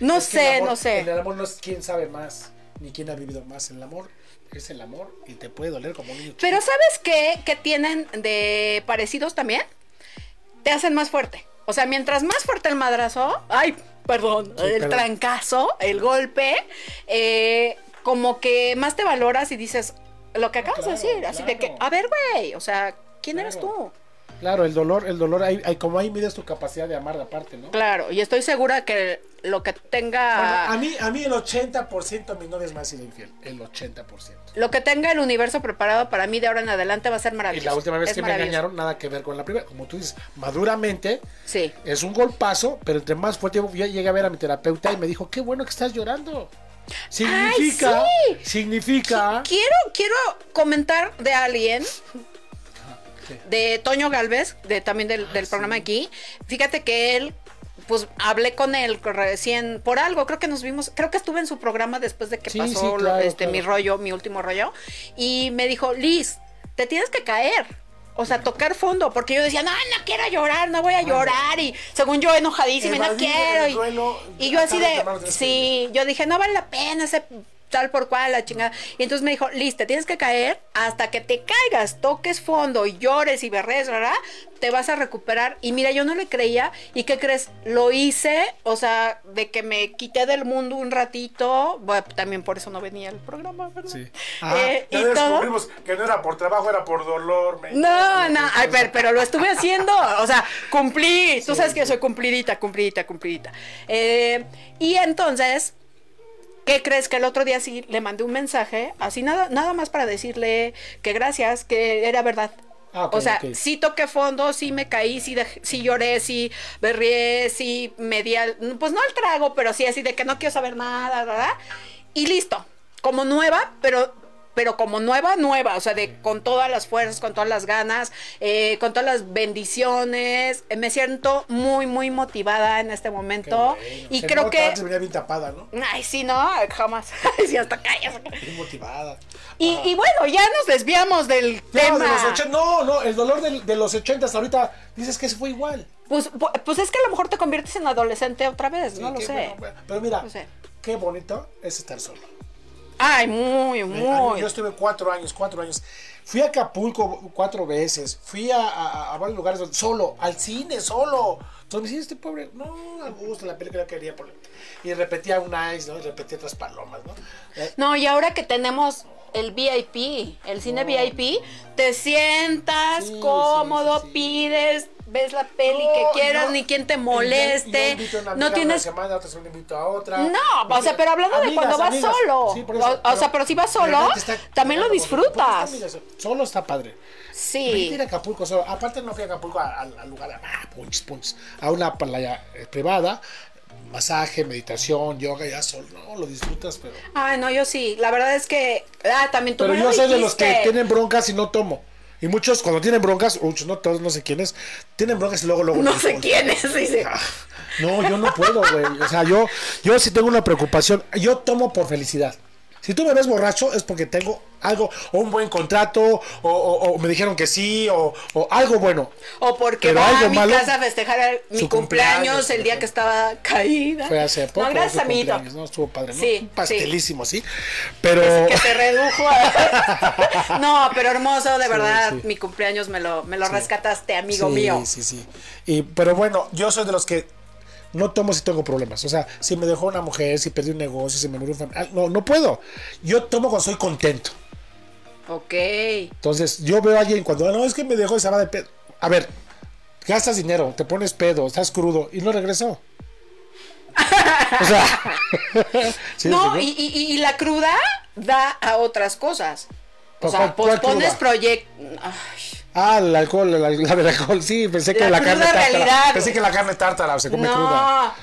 No Es sé, amor- no sé. En el amor no es quién sabe más, ni quién ha vivido más. El amor es el amor y te puede doler como un niño. Pero. ¿sabes qué? Que tienen de parecidos también. Te hacen más fuerte. O sea, mientras más fuerte el madrazo, ay, perdón, Sí, el trancazo, el golpe, eh, como que más te valoras y dices lo que acabas claro, de decir, así de que, a ver, güey, o sea, ¿quién eres Claro. tú? Claro, el dolor, el dolor, hay, hay- como ahí mides tu capacidad de amar de aparte, ¿no? Claro, y estoy segura que lo que tenga Bueno, a mí, a mí el 80% de mis novias me han sido infiel. El 80%. lo que tenga el universo preparado para mí de ahora en adelante va a ser Y maravilloso. la última vez Es que me engañaron, nada que ver con la primera. Como tú dices, maduramente, Sí. es un golpazo, pero entre más fuerte, yo llegué a ver a mi terapeuta y me dijo, qué bueno que estás llorando. Significa, sí! significa... Quiero, quiero comentar de alguien, de Toño Galvez, de también del, Ah, del programa aquí. Fíjate que él pues hablé con él recién por algo, creo que nos vimos, creo que estuve en su programa después de que Sí, pasó sí, lo- claro, este mi rollo, mi último rollo, y me dijo, Liz, te tienes que caer. O sea, tocar fondo, porque yo decía, no, no quiero llorar, no voy a llorar. Y según yo, enojadísima, no quiero. Y, y yo así de, sí, yo dije, no vale la pena ese tal por cual, la chingada. Y entonces me dijo, Liz, te tienes que caer hasta que te caigas, toques fondo llores y berres, ¿verdad? Te vas a recuperar. Y mira, yo no le creía. ¿Y qué crees? Lo hice, o sea, de que me quité del mundo un ratito. Bueno, también por eso no venía el programa, ¿verdad? Sí. Eh, ya y todo. descubrimos que no era por trabajo, era por dolor. me- No, no, ay, pero, pero lo estuve haciendo, o sea, cumplí, tú sabes que soy cumplidita, cumplidita, cumplidita. Eh, y entonces, ¿qué crees que el otro día sí le mandé un mensaje, así nada, nada más para decirle que gracias, que era verdad? Ah, o sea, sí toqué fondo, sí me caí, sí, dej- sí lloré, sí berrié, sí me di al- pues no al trago, pero sí así de que no quiero saber nada, ¿verdad? Y listo, como nueva, pero pero como nueva, nueva, o sea, de con todas las fuerzas, con todas las ganas, eh, con todas las bendiciones, eh, me siento muy, muy motivada en este momento y Se creo nota, que, venía bien tapada, ¿no? ay, sí, no, jamás, *laughs* sí, hasta callas. Bien motivada. Y, y bueno, ya nos desviamos del Ya, tema. de los 80, no, no, el dolor de, los 80 hasta ahorita dices que se fue igual. Pues, pu- pues es que a lo mejor te conviertes en adolescente otra vez, no lo sé. bueno, bueno. Pero mira, No sé. qué bonito es estar solo. Ay, muy, Eh, muy. Yo estuve cuatro años, cuatro años. Fui a Acapulco cuatro veces. Fui a, a- a varios lugares solo, al cine, solo. Entonces me decía, este pobre, no, a gusto, la película que quería. por- Y repetía un ice, ¿no? Y repetía otras palomas, ¿no? Eh, No, y ahora que tenemos el VIP, el cine VIP, te sientas Sí, cómodo, sí, sí, sí. pides, ves la peli No, que quieras, yo- ni quien te yo- moleste. yo a una no tienes Una semana, otra semana invito a otra. No, o sea, pero hablando de cuando vas amigas. solo. Sí, eso, O- o sea, pero si vas solo, está- también lo disfrutas. Solo está padre. A ir Sí. a Acapulco solo. Aparte no fui a Acapulco a- al lugar, ah, punch, punch, a una playa eh, privada, masaje, meditación, yoga, ya solo, no, lo disfrutas, pero... Ay, no, yo sí. La verdad es que. Ah, también tú Pero me yo lo soy de los que tienen broncas y no tomo. Y muchos cuando tienen broncas, muchos, no todos, no sé quiénes, tienen broncas y luego, luego... No sé doy. quién es, dice. Ah, No, yo no puedo, güey. O sea, yo, yo sí tengo una preocupación. Yo tomo por felicidad. Si tú me ves borracho es porque tengo algo, o un buen contrato, o, o- o me dijeron que sí, o, o algo bueno. O porque Pero va algo a mi malo, casa a festejar el- mi cumpleaños, cumpleaños, el día por que estaba caída. Fue hace poco. No, gracias, amiguito. ¿no? Estuvo padre, ¿no? Sí, pastelísimo, sí. Pero... Que se redujo a... *laughs* No, pero hermoso, de Sí, verdad. sí. Mi cumpleaños me lo, me lo rescataste, amigo sí, mío. Sí, sí, Y, pero bueno, yo soy de los que no tomo si tengo problemas. O sea, si me dejó una mujer, si perdí un negocio, si me murió un familiar. No, no puedo. Yo tomo cuando soy contento. Ok. Entonces, yo veo a alguien cuando, no, es que me dejó se va de pedo. A ver, gastas dinero, te pones pedo, estás crudo y no regresó. O sea, *laughs* ¿sí no, y, explicó? y- y la cruda da a otras cosas. O ¿Cuál- sea, pospones proyectos. Ah, el alcohol, la, *laughs* la del alcohol, sí, pensé que La la, carne tártara. realidad, Pensé que la carne tártara se come No. cruda.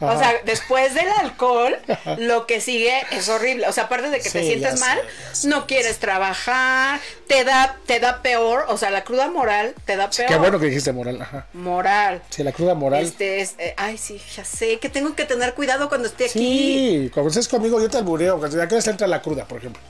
O Ajá. sea, después del alcohol, *laughs* lo que sigue es horrible. O sea, aparte de que te sientes ya mal, sé, ya sé, no ya quieres trabajar, te da, te da peor. O sea, la cruda moral te da peor. Qué bueno que dijiste moral, ajá. Moral. Sí, la cruda moral. Este es, eh, ay, sí, ya sé que tengo que tener cuidado cuando esté aquí. Sí, cuando estés conmigo yo te albureo, porque ¿a qué hora se entra la cruda, por ejemplo?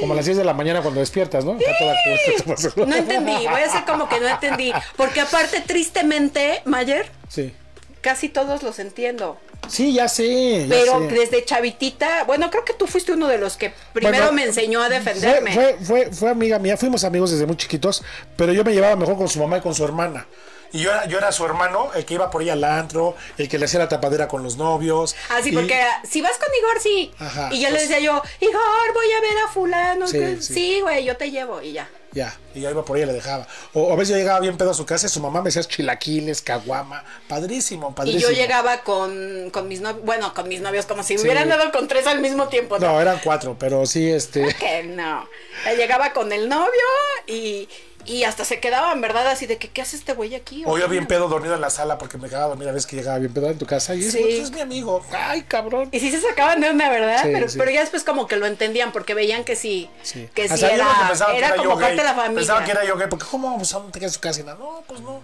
Como a las 10 de la mañana cuando despiertas, ¿no? Toda cruda. *laughs* No entendí, voy a hacer como que no entendí. Porque aparte, tristemente, Mayer, Sí. casi todos los entiendo. Sí, ya sé. ya Pero sé. desde chavitita, bueno, creo que tú fuiste uno de los que primero Bueno, me enseñó a defenderme. Fue, fue, fue, fue amiga mía, fuimos amigos desde muy chiquitos, pero yo me llevaba mejor con su mamá y con su hermana. Y yo era, yo era su hermano, el que iba por ella al antro, el que le hacía la tapadera con los novios. Así, y- porque era, si vas con Igor, sí. Ajá, y yo le pues- decía yo, Igor, voy a ver a fulano. Sí, que- sí. Sí, güey, yo te llevo y ya. Ya, y yo iba por ella y le dejaba. O a veces yo llegaba bien pedo a su casa y su mamá me hacía chilaquiles, caguama. Padrísimo, Y padrísimo. yo llegaba con, con mis novios, bueno, con mis novios, como si Sí. hubieran dado con tres al mismo tiempo. No, eran cuatro, pero sí, este. *laughs* Que no. Eh, Llegaba con el novio y, y hasta se quedaban, ¿verdad? Así de que, ¿qué hace este güey aquí? O yo bien pedo dormido en la sala porque me quedaba a dormir a veces que llegaba bien pedo en tu casa. Y es, Sí. "Pues, es mi amigo. Ay, cabrón. Y sí se sacaban de onda, ¿verdad? Sí, pero, sí. pero ya después como que lo entendían porque veían que sí, Sí. que sí Hasta yo era, que era era como parte de la familia. Pensaban que era yo gay, porque ¿cómo vamos a no te quedas en su casa? Y nada, No, pues no.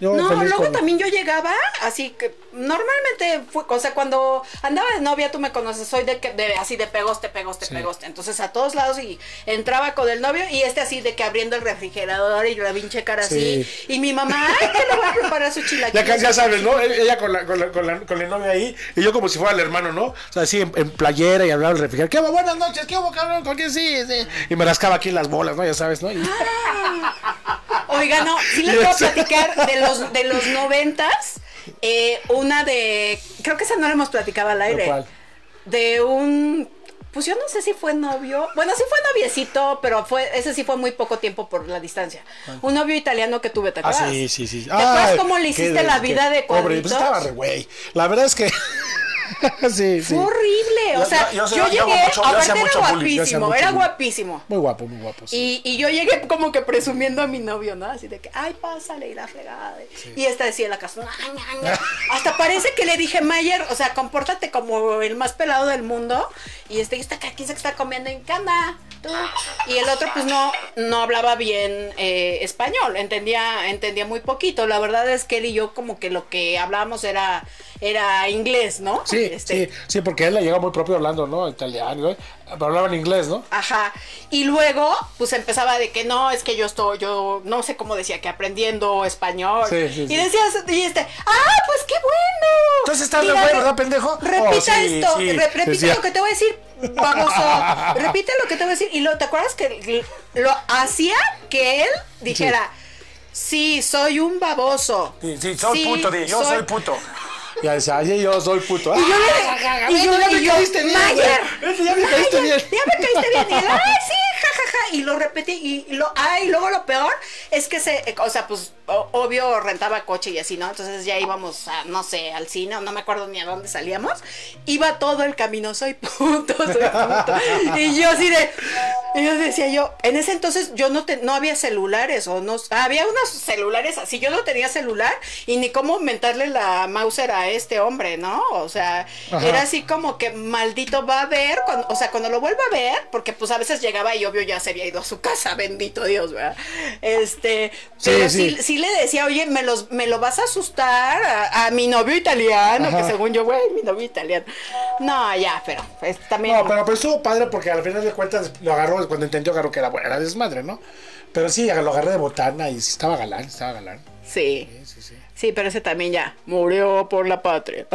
Yo no, luego con- también yo llegaba, así que normalmente fue, o sea, cuando andaba de novia, tú me conoces, soy de que de, así de pegoste, pegoste, Sí. pegoste. Entonces a todos lados y entraba con el novio y este así de que abriendo el refrigerador y la pinche cara Sí. así. Y mi mamá, ay, que le voy a preparar su Ya, chilaquiles. casi ya sabes, ¿no? E- Ella con la, con, la, con, la, con el novio ahí, y yo como si fuera el hermano, ¿no? O sea, así en, en playera y hablaba el refrigerador. ¿Qué hubo? Buenas noches, ¿qué hubo, cabrón? ¿Con quién sí? sí? Y me rascaba aquí las bolas, ¿no? Ya sabes, ¿no? Y- Oiga, no, sí les puedo platicar de los, de los noventas. eh, una de, creo que esa no la hemos platicado al aire. cuál? De un, pues yo no sé si fue novio, bueno, sí fue noviecito, pero fue, ese sí fue muy poco tiempo por la didistancia. Un novio italiano que tuve, ¿te Ah, acuerdas? sí, sí, sí. ¿Te acuerdas Ay, cómo le qué hiciste la qué- vida de Pobre, cuadritos? pues estaba re güey. La verdad es que. *laughs* sí, sí. Fue horrible, o sea, yo- yo- yo, yo hago llegué, mucho- aparte era guapísimo, mucho era bullying. guapísimo. Muy guapo, muy guapo. sí. Y, y yo llegué como que presumiendo a mi novio, ¿no? Así de que, ay, pásale y la fregada. Y esta decía en la casa, hasta parece que le dije, Mayer, o sea, compórtate como el más pelado del mundo. Y este, está aquí se está comiendo en cama. tú". Y el otro, pues no, no hablaba bien eh, español, entendía, entendía muy poquito. La verdad es que él y yo, como que lo que hablábamos era, era inglés, ¿no? Sí, Este, sí, sí, porque él le llega muy propio hablando, ¿no? Italiano, ¿no? Pero hablaba en inglés, ¿no? Ajá. Y luego, pues empezaba de que no, es que yo estoy, yo no sé cómo decía, que aprendiendo español. Sí, sí, y decías, y este, ¡ah, pues qué bueno! Entonces estás de re- ¿verdad, pendejo? Repita Oh, esto, re- repite decía. lo que te voy a decir, baboso. *laughs* repite lo que te voy a decir. Y lo, ¿te acuerdas que lo hacía que él dijera, sí, soy un baboso? Sí, sí, soy puto, di, yo soy, puto. Ya decía, ay, yo soy puto. Y yo le *laughs* y yo, ya me y caíste bien, Mayer. Ya me caíste *laughs* bien. Ya me caíste bien. Y él, ay, sí, Y lo repetí. Y, lo, ay, y luego lo peor es que se, o sea, pues, obvio rentaba coche y así, ¿no? Entonces ya íbamos a, no sé, al cine, o no me acuerdo ni a dónde salíamos. Iba todo el camino, soy puto, soy puto. Y yo así de, y yo decía yo, en ese entonces yo no, te, no había celulares, o no, había unos celulares así, yo no tenía celular y ni cómo mentarle la Mauser a este hombre, ¿no? O sea, Ajá. era así como que maldito va a ver, cuando, o sea, cuando lo vuelva a ver, porque pues a veces llegaba y obvio ya se había ido a su casa, bendito Dios, ¿verdad? Este, Sí, pero sí. sí, sí le decía, oye, me los, me lo vas a asustar a, a mi novio italiano, Ajá. que según yo, güey, mi novio italiano. No, ya, pero pues, también. No, pero, pero estuvo padre porque al final de cuentas lo agarró, cuando entendió, agarró que era, era desmadre, ¿no? Pero sí, lo agarré de botana y estaba galán, estaba galán. Sí. Sí, sí, sí. Sí, pero ese también ya murió por la patria.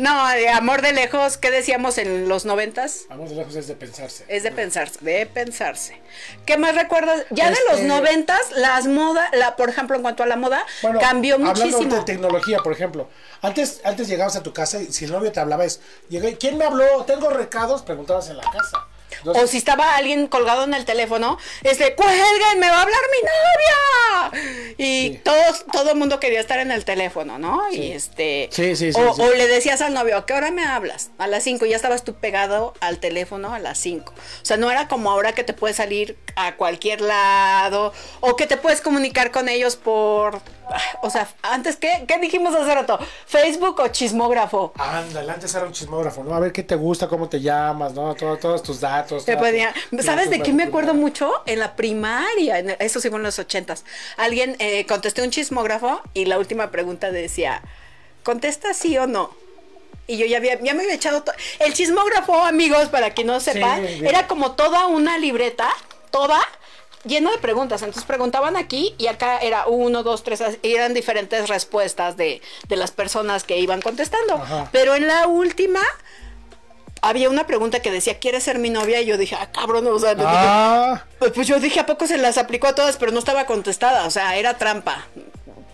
No, de amor de lejos, ¿qué decíamos en los noventas? Vamos de lejos es de pensarse. Es de pensarse, de pensarse. ¿Qué más recuerdas? Ya de Este- los noventas, las modas, la, por ejemplo, en cuanto a la moda, cambió Hablando muchísimo. de tecnología, por ejemplo. Antes, antes llegabas a tu casa y si el novio te hablaba es, ¿quién me habló? Tengo recados, preguntabas en la casa. O si estaba alguien colgado en el teléfono, es de, cuelguen, me va a hablar mi novia. Y Sí. todos, todo el mundo quería estar en el teléfono, ¿no? Y este. Sí, sí, sí, o, sí. o le decías al novio, ¿a qué hora me hablas? A las 5, y ya estabas tú pegado al teléfono a las 5. O sea, no era como ahora que te puedes salir a cualquier lado, o que te puedes comunicar con ellos por. O sea, antes, ¿qué, ¿Qué dijimos hace rato? ¿Facebook o chismógrafo? Ándale, antes era un chismógrafo, ¿no? A ver qué te gusta, cómo te llamas, ¿no? Todo- todos tus datos. Te toda tu- ¿Sabes de qué me acuerdo mucho? En la primaria, en- eso sí fue en los ochentas. Alguien eh, contesté un chismógrafo y la última pregunta decía, ¿contesta sí o no? Y yo ya, había, ya me había echado todo. El chismógrafo, amigos, para quien no bien. era como toda una libreta, toda, lleno de preguntas. Entonces preguntaban aquí y acá era uno, dos, tres, y eran diferentes respuestas de, de las personas que iban contestando. Ajá. Pero en la última había una pregunta que decía, ¿quieres ser mi novia? Y yo dije, ah, cabrón, o sea, Ah, pues *laughs* pues yo dije, ¿a poco se las aplicó a todas? Pero no estaba contestada, o sea, era trampa.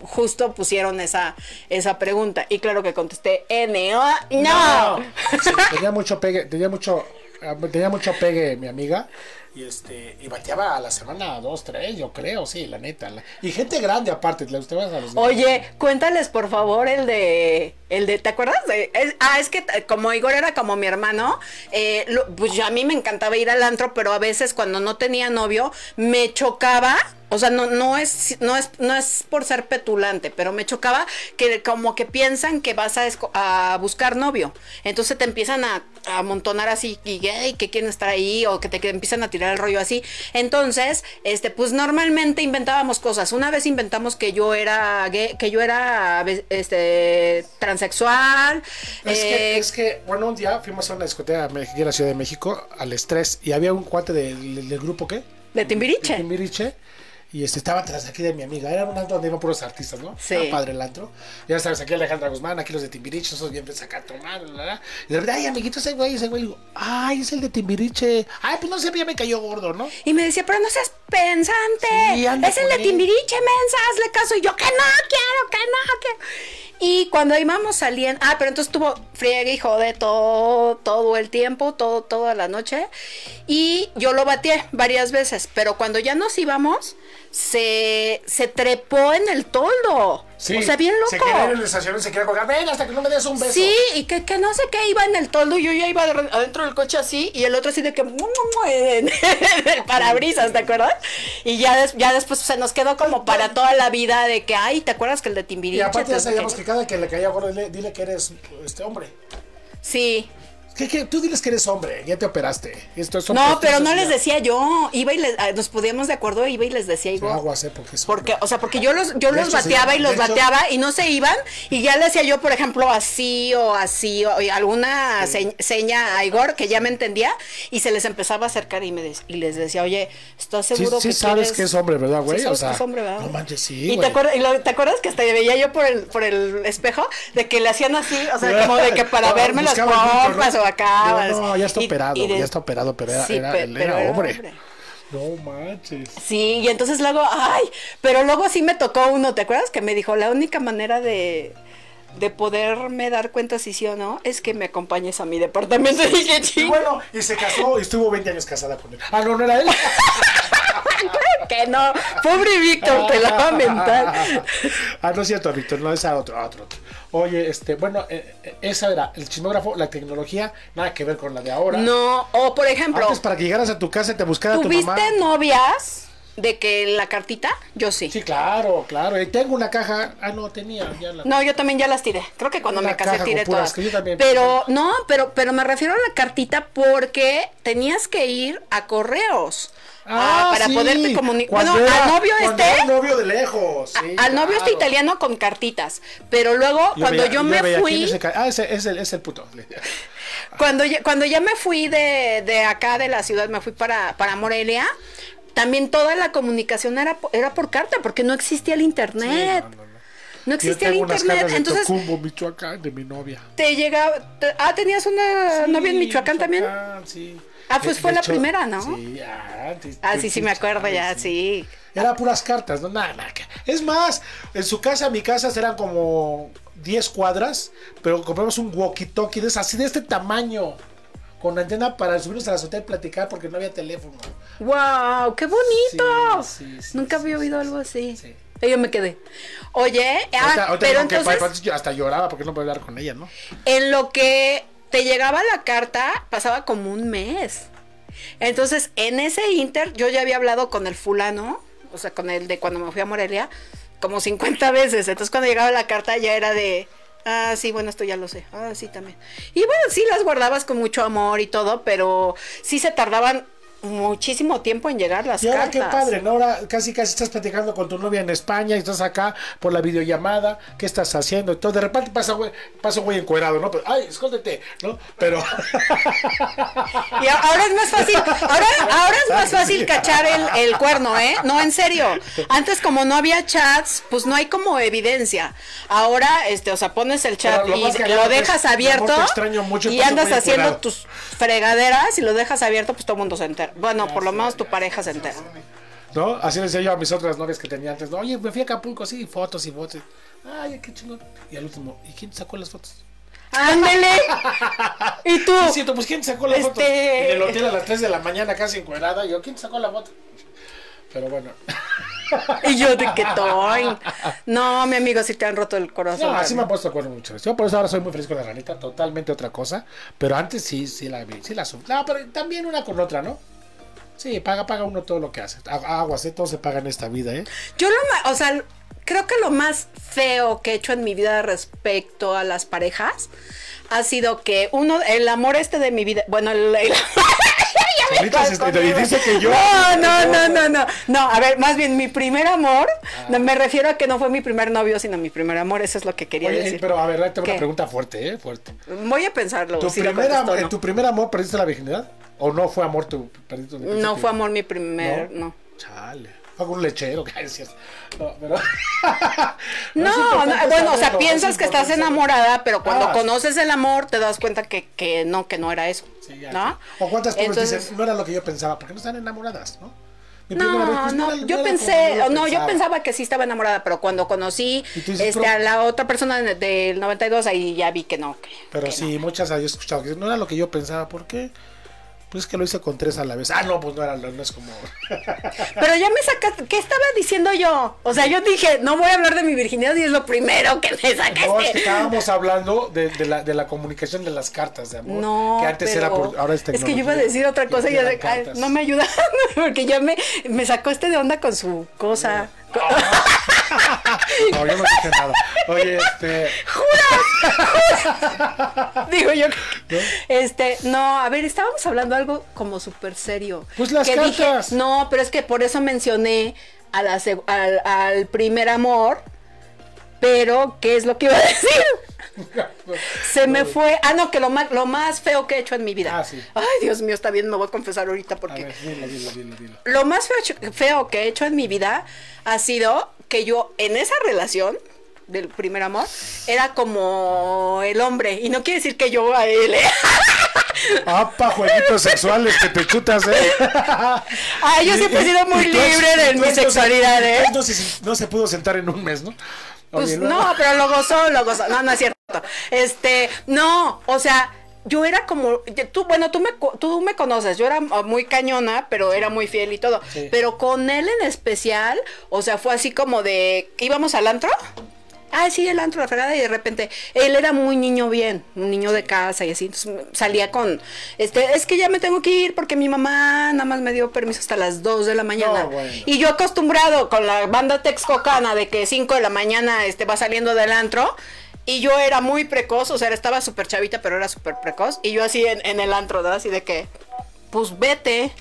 Justo pusieron esa, esa pregunta. Y claro que contesté, N, O, no. Sí, tenía mucho pegue, tenía mucho, ah, tenía mucho pegue mi amiga. Y este, y bateaba a la semana dos, tres, yo creo, sí, la neta. la- y gente grande aparte, le gustaban a los Oye, cuéntales por favor el de, el de, ¿te acuerdas? ah, es que como Igor era como mi hermano, eh, pues yo- a mí me encantaba ir al antro, pero a veces cuando no tenía novio me chocaba O sea, no, no es, no es, no es por ser petulante, pero me chocaba que como que piensan que vas a, a buscar novio. Entonces te empiezan a, a amontonar así y "Ey, que quieren estar ahí o que te empiezan a tirar el rollo así. Entonces, este, pues normalmente inventábamos cosas. Una vez inventamos que yo era gay, que yo era este transexual. Es, eh, que, es que, bueno, un día fuimos a una discoteca aquí en la Ciudad de México, al estrés, y había un cuate del, del grupo, ¿qué? de Timbiriche. de Timbiriche, y este, estaba tras aquí de mi amiga. Era un antro donde iban puros artistas, ¿no? Sí. Estaba padre el antro. Ya sabes, aquí Alejandra Guzmán, aquí los de Timbiriche, esos bien tomar, la, la, la. Y de repente, ay, amiguito, ese güey, ese güey. Digo, ay, es el de Timbiriche. Ay, pues no sé, ya me cayó gordo, ¿no? Y me decía, pero no seas pensante. Sí, es el de. Timbiriche, mensa, hazle caso. Y yo, que no quiero, que no quiero. Y cuando íbamos saliendo, ah, pero entonces tuvo friegue y jode todo, todo el tiempo, todo, toda la noche. Y yo lo bateé varias veces, pero cuando ya nos íbamos, se, se trepó en el toldo. o sea, bien Se loco. en el estacionamiento, se quería colgar. Ven hasta que no me des un beso. Sí, y que, que no sé qué, iba en el toldo y yo ya iba de- adentro del coche así y el otro así de que *laughs* en, el parabrisas, ¿te acuerdas? Y ya, des- ya después se nos quedó como para toda la vida de que, ay, ¿te acuerdas que el de Y Timbiriche? aparte ya sabíamos que cada que le caía gordo, dile, dile que eres este hombre. Sí. ¿Qué, qué? Tú diles que eres hombre, ya te operaste. Esto son No, pero no les decía yo, iba y les, ah, nos podíamos de acuerdo, iba y les decía igual. Aguas, eh, porque es Porque, o sea, porque yo los, yo los bateaba sí, y los hecho- bateaba y no se iban y ya le decía yo, por ejemplo, así o así o alguna se- seña a Igor que ya me entendía y se les empezaba a acercar y me de- y les decía, oye, ¿estás Sí, seguro sí que sabes quieres- que es hombre, ¿verdad, güey? Sí sabes o sea, que es hombre, ¿verdad? no manches, sí, y te acuerdas, y lo- ¿te acuerdas que hasta veía yo por el, por el espejo de que le hacían así, o sea, como de que para *laughs* No, verme las pompas ¿no? o acá. Digo, no, ya está y- operado, y de- ya está operado, pero era, Sí, era- pe- él pero era era hombre. hombre. No manches. Sí, y entonces luego, ay, pero luego sí me tocó uno, ¿te acuerdas? Que me dijo, la única manera de, de poderme dar cuenta si sí o no es que me acompañes a mi departamento. *laughs* Y dije, Y "Chinga, bueno, y se casó y estuvo 20 años casada con él. Ah, no, no era él. *laughs* que no, pobre Víctor, te la va a mentar. ah, no es cierto, Víctor, no, esa otro, otro, otro. Oye, este, bueno, eh, eh, esa era el chismógrafo, la tecnología, nada que ver con la de ahora. No, o por ejemplo, Antes para que llegaras a tu casa y te buscara tu mamá. ¿tuviste novias de que la cartita? Yo sí. Sí, claro, claro. Y tengo una caja. Ah, no, tenía. Ya la... No, yo también ya las tiré. Creo que cuando Una me casé tiré puras, todas. también. Pero no, pero pero me refiero a la cartita porque tenías que ir a correos. Ah, para sí, poderte comunicar. Bueno, era- al novio este, un novio de lejos. sí, al novio este italiano con cartitas. Pero luego cuando veía- yo me veía, ¿quién fui, es el ca- ah, ese es el, es el puto. cuando ya, cuando ya me fui de, de acá de la ciudad, me fui para, para Morelia. También toda la comunicación era, era por carta, porque no existía el internet. no, no, no. No Yo existía el tengo internet. de Entonces, Tocumbo, Michoacán, de mi novia. te llegaba. te- ah, tenías una novia en Michoacán también. sí. Ah, pues De- fue de la hecho, primera, ¿no? Sí, ah, sí, Ah, sí, sí, me acuerdo ya, sí. Era puras cartas, no nada, nada. Es más, en su casa, mi casa eran como 10 cuadras, pero compramos un walkie-talkie de, así de este tamaño, con antena para subirnos a la azotea y platicar porque no había teléfono. ¡Wow! ¡Qué bonito! Sí, sí, sí, Nunca sí, había sí, oído sí, algo así. sí. Y Yo me quedé. Oye, ah, Ahorita- ahorita pero que entonces, hasta lloraba porque no podía hablar con ella, ¿no? en lo que te llegaba la carta, pasaba como un mes. Entonces, en ese inter, yo ya había hablado con el fulano, o sea, con el de cuando me fui a Morelia, como 50 veces. Entonces, cuando llegaba la carta, ya era de. Ah, sí, bueno, esto ya lo sé. Ah, sí, también. Y bueno, sí las guardabas con mucho amor y todo, pero sí se tardaban muchísimo tiempo en llegar las Y ahora cartas. qué padre, ¿no? Ahora casi casi estás platicando con tu novia en España y estás acá por la videollamada, ¿qué estás haciendo? Entonces de repente pasa güey, pasa un güey encuerado, ¿no? Pero, ay, escóndete, ¿no? Pero *laughs* Y ahora es más fácil, ahora, ahora es más fácil cachar el, el cuerno, ¿eh? No, en serio. Antes como no había chats, pues no hay como evidencia. Ahora, este, o sea, pones el chat Pero lo y lo dejas es, amor, abierto te extraño mucho, y andas haciendo encuerado. tus fregaderas y lo dejas abierto, pues todo el mundo se entera. Bueno, por lo menos tu pareja se entera. ¿no? Así le decía yo a mis otras novias que tenía antes, ¿no? Oye, me fui a Acapulco, sí, fotos y fotos. Ay, qué chingón. Y al último, ¿y quién sacó las fotos? ¡Ándele! ¿Y tú? Sí, cierto, pues ¿quién sacó la foto? Este- En el hotel a las 3 de la mañana casi encuerada, yo, ¿quién sacó la foto? Pero bueno. Y yo de que *laughs* toy. No, mi amigo, si te han roto el corazón. No, así me ha puesto acuerdo mucho. Yo por eso ahora soy muy feliz con la ranita, totalmente otra cosa. Pero antes sí, sí la vi, sí la sufrí. No, pero también una con otra, ¿no? Sí, paga, paga uno todo lo que hace. Agu- Aguas, ¿eh? todo se paga en esta vida, ¿eh? Yo lo o sea, creo que lo más feo que he hecho en mi vida respecto a las parejas ha sido que uno, el amor este de mi vida, bueno, el, el- *laughs* Ya me casco, dice que yo- No, no, no, no, no. No, a ver, más bien mi primer amor, Ah. no, me refiero a que no fue mi primer novio, sino mi primer amor, eso es lo que quería Oye, decir. pero a ver, ahí tengo ¿Qué? una pregunta fuerte, ¿eh? Fuerte. Voy a pensarlo. ¿Tu si primer contesto amor, o ¿En no. tu primer amor perdiste la virginidad? ¿O no fue amor tu No fue amor mi primer, no. Chale. Un lechero, *laughs* que cierto. No, pero. *laughs* No, no, bueno, o sea, piensas es que estás enamorada, pero cuando Ah, conoces el amor te das cuenta que, que no, que no era eso. Sí, ya, ¿No? O cuántas Entonces- dicen, no era lo que yo pensaba, porque no están enamoradas, ¿no? Mi primera vez, No, pues, no, era- yo pensé, no, yo pensaba que sí estaba enamorada, pero cuando conocí dices, este, a la otra persona de- del 92, ahí ya vi que no. que- Pero que sí, muchas había escuchado que no era lo que yo pensaba, ¿por qué? Pues es que lo hice con tres a la vez. Ah, no, pues no era, no es como. *laughs* Pero ya me sacaste, ¿qué estaba diciendo yo? O sea, yo dije, no voy a hablar de mi virginidad y es lo primero que me No, es que sacaste. estábamos hablando de, de la, de la comunicación de las cartas de amor. No, que antes pero era por. Ahora es es que yo iba a tecnología. decir otra cosa y ya de- ay, no me ayuda, *laughs* porque ya me, me sacó este de onda con su cosa. No, *laughs* yo no dije nada. Oye, este. *laughs* Digo yo. Este, no, a ver, estábamos hablando algo como súper serio. Pues las que cartas. no, pero es que por eso mencioné a la seg- al, al primer amor. Pero, ¿qué es lo que iba a decir? *laughs* Se me fue. Ah, no, que lo más, lo más feo que he hecho en mi vida. Ah, sí. Ay, Dios mío, está bien, me voy a confesar ahorita A porque. ver, dilo, dilo, dilo, dilo. Lo más feo, feo que he hecho en mi vida ha sido que yo en esa relación del primer amor era como el hombre. Y no quiere decir que yo a él. ¿eh? *laughs* ¡Apa, jueguitos sexuales que te chutas, eh! *laughs* Ay, yo siempre he sido muy libre de mi sexualidad, ¿eh? No se, no se pudo sentar en un mes, ¿no? Pues no, pero lo gozó, lo gozó. No, no es cierto. Este, no, o sea, yo era como, tú, bueno, tú me, tú me conoces, yo era muy cañona, pero era muy fiel y todo. Sí. Pero con él en especial, o sea, fue así como de, íbamos al antro. Ah, sí, el antro, la fregada, y de repente, él era muy niño bien, un niño de casa y así, entonces salía con, este, es que ya me tengo que ir porque mi mamá nada más me dio permiso hasta las 2 de la mañana. No, bueno. Y yo acostumbrado con la banda texcocana de que 5 de la mañana este, va saliendo del antro. Y yo era muy precoz, o sea, estaba súper chavita, pero era súper precoz. Y yo así en, en el antro, ¿no? Así de que, pues vete.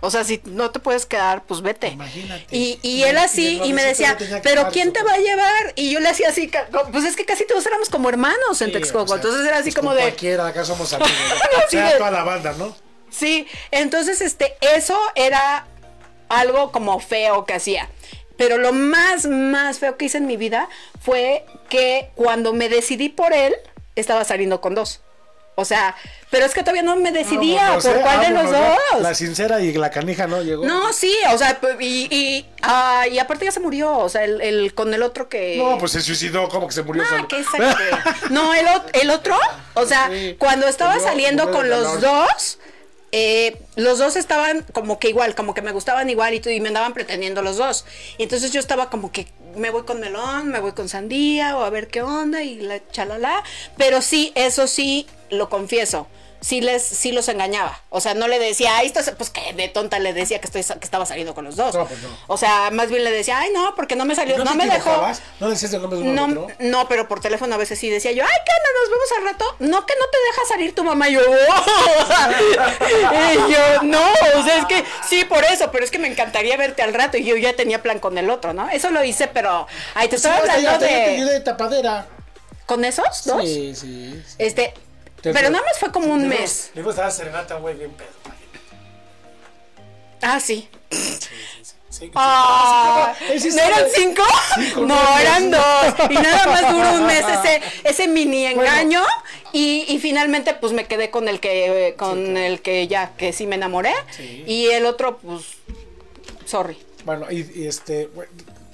O sea, si no te puedes quedar, pues vete. Imagínate. Y, y él así, y me decía, pero ¿quién te va a llevar? Y yo le hacía así, pues es que casi todos éramos como hermanos en Sí, Texcoco. o sea, entonces era así pues como con de, Cualquiera, acá somos amigos. *laughs* O sea, de- toda la banda, ¿no? Sí, entonces este, eso era algo como feo que hacía. Pero lo más, más feo que hice en mi vida fue que cuando me decidí por él, estaba saliendo con dos. O sea, pero es que todavía no me decidía Vámonos, por cuál de los Vámonos, ya. dos. La sincera y la canija no llegó. No, sí, o sea, y, y, ah, y aparte ya se murió, o sea, el, el- con el otro que... No, pues se suicidó, como que se murió Ah, solo. qué exageré. *laughs* No, el, el otro, o sea, Sí. cuando estaba saliendo con los dos, eh, los dos estaban como que igual, como que me gustaban igual y, y me andaban pretendiendo los dos. Y entonces yo estaba como que me voy con melón, me voy con sandía o a ver qué onda y la chalala. Pero sí, eso sí, lo confieso. Sí, les, sí los engañaba. O sea, no le decía, ay, esto es-", pues que de tonta le decía que, estoy, que estaba saliendo con los dos. No, pues no. O sea, más bien le decía, ay, no, porque no me salió, no, me dejó. ¿No decías el nombre de uno No, otro? no, pero por teléfono a veces sí decía yo, ay, ¿qué onda? ¿Nos vemos al rato? No, que no te deja salir tu mamá. Y yo, *laughs* y yo, no, o sea, es que sí, por eso, pero es que me encantaría verte al rato. Y yo ya tenía plan con el otro, ¿no? Eso lo hice, pero, ay, te estoy ya hablando de. de tapadera. ¿Con esos dos? Sí, sí. sí. Este, Te- pero nada más fue como un le mes. Le gusta dar serenata, güey, bien pedo. Ah, sí. Sí, Ah, Él sí ¿No eran cinco? Cinco, no, no, eran dos. Y nada más duró un mes *laughs* ese, ese mini engaño. Y, y finalmente, pues me quedé con el que, eh, con el que ya, que sí me enamoré. Sí. Y el otro, pues, sorry. Bueno, y, y este,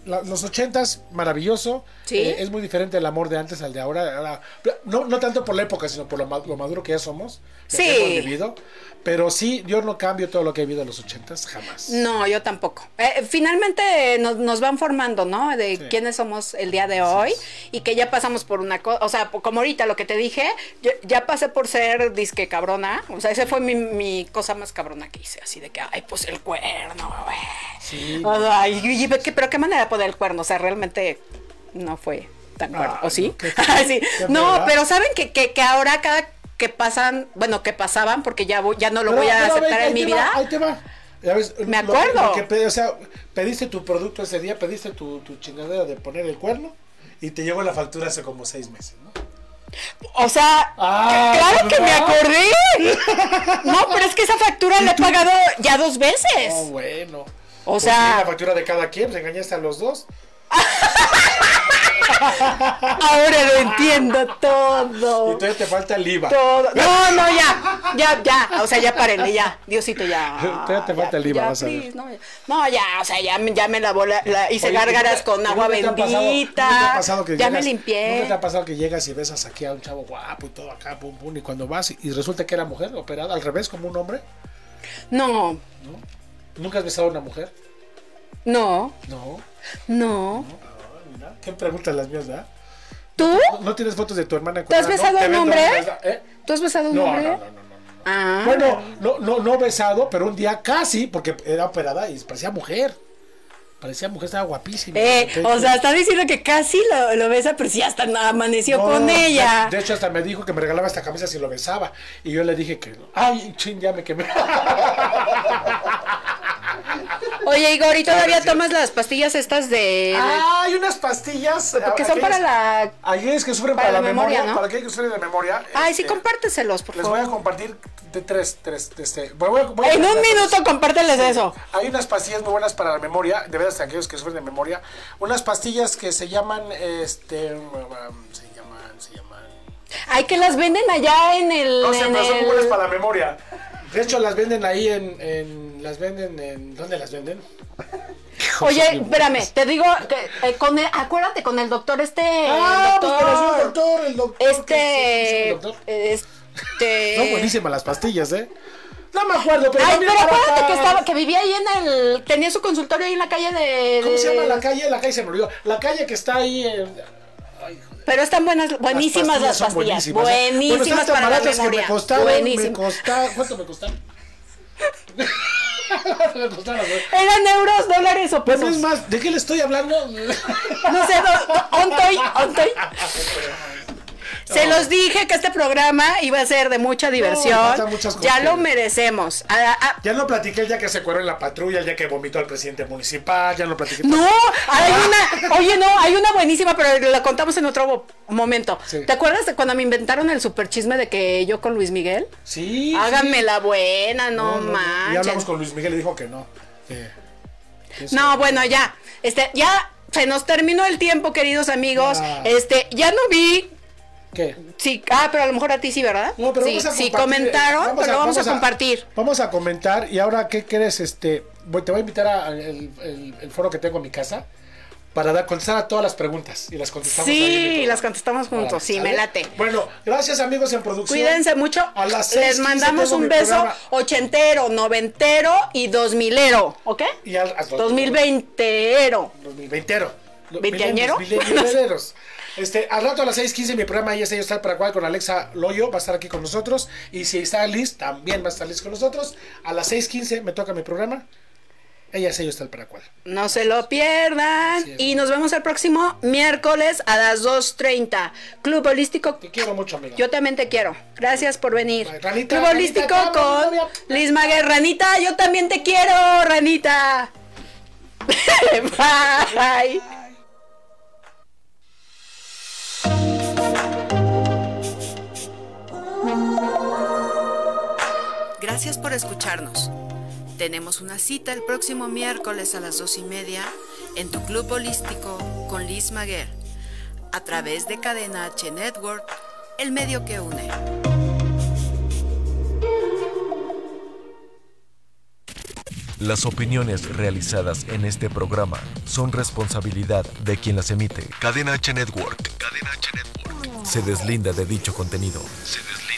la- los ochentas, maravilloso. Sí. Eh, es muy diferente el amor de antes al de ahora. Ahora, no, no tanto por la época, sino por lo, lo maduro que ya somos. Lo Sí. que hemos vivido. Pero sí, yo no cambio todo lo que he vivido en los ochentas, jamás. No, yo tampoco. Eh, finalmente nos, nos van formando, ¿no? De Sí. quiénes somos el día de hoy y que ya pasamos por una cosa, o sea, como ahorita lo que te dije, yo- ya pasé por ser disque cabrona, o sea, esa fue mi, mi cosa más cabrona que hice, así de que, ay, pues el cuerno, güey. Sí. Ay, y- y- ¿qué- pero qué manera de poner el cuerno, o sea, realmente no fue tan cuerno, Ay, ¿o sí? no, sí. *laughs* No, pero saben que, que, que ahora cada que pasan, bueno, que pasaban, porque ya, voy- ya no lo Pero- voy a aceptar en mi vida. va, ahí te va. Ya ves, Me acuerdo. lo que pe- o sea, pediste tu producto ese día, pediste tu, tu chingadera de poner el cuerno y te llegó la factura hace como seis meses, ¿no? O sea, Ah, claro que me acordé. *laughs* No, pero es que esa factura la he pagado ya dos veces. Oh, bueno. O Pues sea- la factura de cada quien, pues engañaste a los dos. *laughs* *laughs* Ahora lo entiendo Y todo. todavía te falta el IVA. Todo. No, no, ya. Ya, ya. O sea, ya párenle, ya. Diosito, ya. Todavía te falta Ya, el IVA, ya, vas a ver. No, ya. No, ya, o sea, ya, me- ya me lavó la, la- hice Oye, gárgaras ¿nunca- con agua nunca te ha pasado- bendita. nunca te ha pasado que ya llegas- me ¿Nunca limpié. te ha pasado que llegas y besas aquí a un chavo guapo y todo acá, pum, pum, y cuando vas y, y resulta que era mujer operada al revés, como un hombre? No, ¿Nunca has besado a una mujer? no, No. no. ¿Qué preguntas las mías, verdad? ¿Tú? ¿No, no tienes fotos de tu hermana? ¿Tú has besado a un hombre? ¿eh? ¿Tú has besado a un No, no, hombre? no, no, no, no. Ah. Bueno, no, no, no besado, pero un día casi, porque era operada y parecía mujer. Parecía mujer, estaba guapísima. Eh, o sea, está diciendo que casi lo, lo besa, pero sí hasta amaneció no, con de- ella. De, hecho, hasta me dijo que me regalaba esta camisa si lo besaba. Y yo le dije que. Ay, ching, ya me quemé. *laughs* Oye, Igor, ¿y todavía Ah, sí. tomas las pastillas estas de... Ah, hay unas pastillas. que son aquellas- para la... Aquellos que sufren para para, la la memoria, memoria, ¿no? para aquellos que sufren de memoria. Ay, sí, este, compárteselos, por Les voy a favor. compartir de tres, tres, este, voy a- voy a- En un minuto compárteles eso. Hay unas pastillas muy buenas para la memoria, de veras aquellos que sufren de memoria. Unas pastillas que se llaman, este, se llaman, se llaman. Ay, que las venden allá en el... No sé, en pero son muy el- buenas para la memoria. De hecho, las venden ahí en, en las venden en, ¿dónde las venden? *laughs* Oye, espérame, te digo, que, eh, con el- acuérdate con el doctor este... Ah, el pues doctor, sí, el doctor, el doctor. ¿qué es? ¿Cómo se Este... el doctor? Este... *laughs* Son buenísimas las pastillas, ¿eh? No me acuerdo, pero Ay, pero acuérdate que estaba, que vivía ahí en el, tenía su consultorio ahí en la calle de. ¿Cómo se de- llama la calle? La calle se me olvidó. La calle que está ahí en... Pero están buenas, buenísimas las son pastillas, ¿eh? buenísimas, Bueno, para la baratas que memoria. me costaron, me Buenísimas. costaron, ¿cuánto me costaron? *laughs* me güey. Eran euros, dólares o Pues pesos. es más, ¿de qué le estoy hablando? No sé, ontoy, ontoy. *laughs* Se los dije que este programa iba a ser de mucha diversión. ya lo merecemos. Ah, ah, Ya no platiqué el día que se cueró en la patrulla, el día que vomitó al presidente municipal, ya no platiqué. No, hay una, oye, no, hay una buenísima, pero la contamos en otro mo- momento. Sí. ¿Te acuerdas de cuando me inventaron el super chisme de que yo con Luis Miguel? Sí. Háganme sí. la buena, no, Y manches. hablamos con Luis Miguel y dijo que no. No, bueno, ya. Este, ya se nos terminó el tiempo, queridos amigos. Ya. Este, ya no vi. ¿Qué? Sí, ah, pero a lo mejor a ti sí, ¿verdad? No, pero sí, vamos a sí, comentaron, eh, pero vamos a, compartir. Vamos a comentar y ahora, ¿qué crees? Este, voy- te voy a invitar al el, el- el foro que tengo en mi casa para dar, contestar a todas las preguntas y las contestamos. Sí, las contestamos juntos, sí, ¿sale? me late. Bueno, gracias amigos en producción. Cuídense mucho. A las Les 6:15 mandamos un beso programa. ochentero, noventero y dos milero, ¿ok? Y al, al- Dos mil veintero. 2020ero. ¿Veinteañero? Milenios, Este, al rato a las 6:15 mi programa ahí es Ellos está para cual con Alexa Loyo va a estar aquí con nosotros y si está Liz también va a estar Liz con nosotros. A las 6:15 me toca mi programa. Ella es Ellos está para cual. No se lo pierdan. Y nos vemos el próximo miércoles a las 2.30. Club Holístico. Te quiero mucho, amiga. Yo también te quiero. Gracias por venir. Ranita, Club Holístico Ranita, con. Liz Maguer. Ranita, yo también te quiero, Ranita. *laughs* Bye. Gracias por escucharnos. Tenemos una cita el próximo miércoles a las dos y media en tu club holístico con Liz Maguer, a través de Cadena H Network, el medio que une. Las opiniones realizadas en este programa son responsabilidad de quien las emite. Cadena H Network. Cadena H Network. Se deslinda de dicho contenido. Se deslinda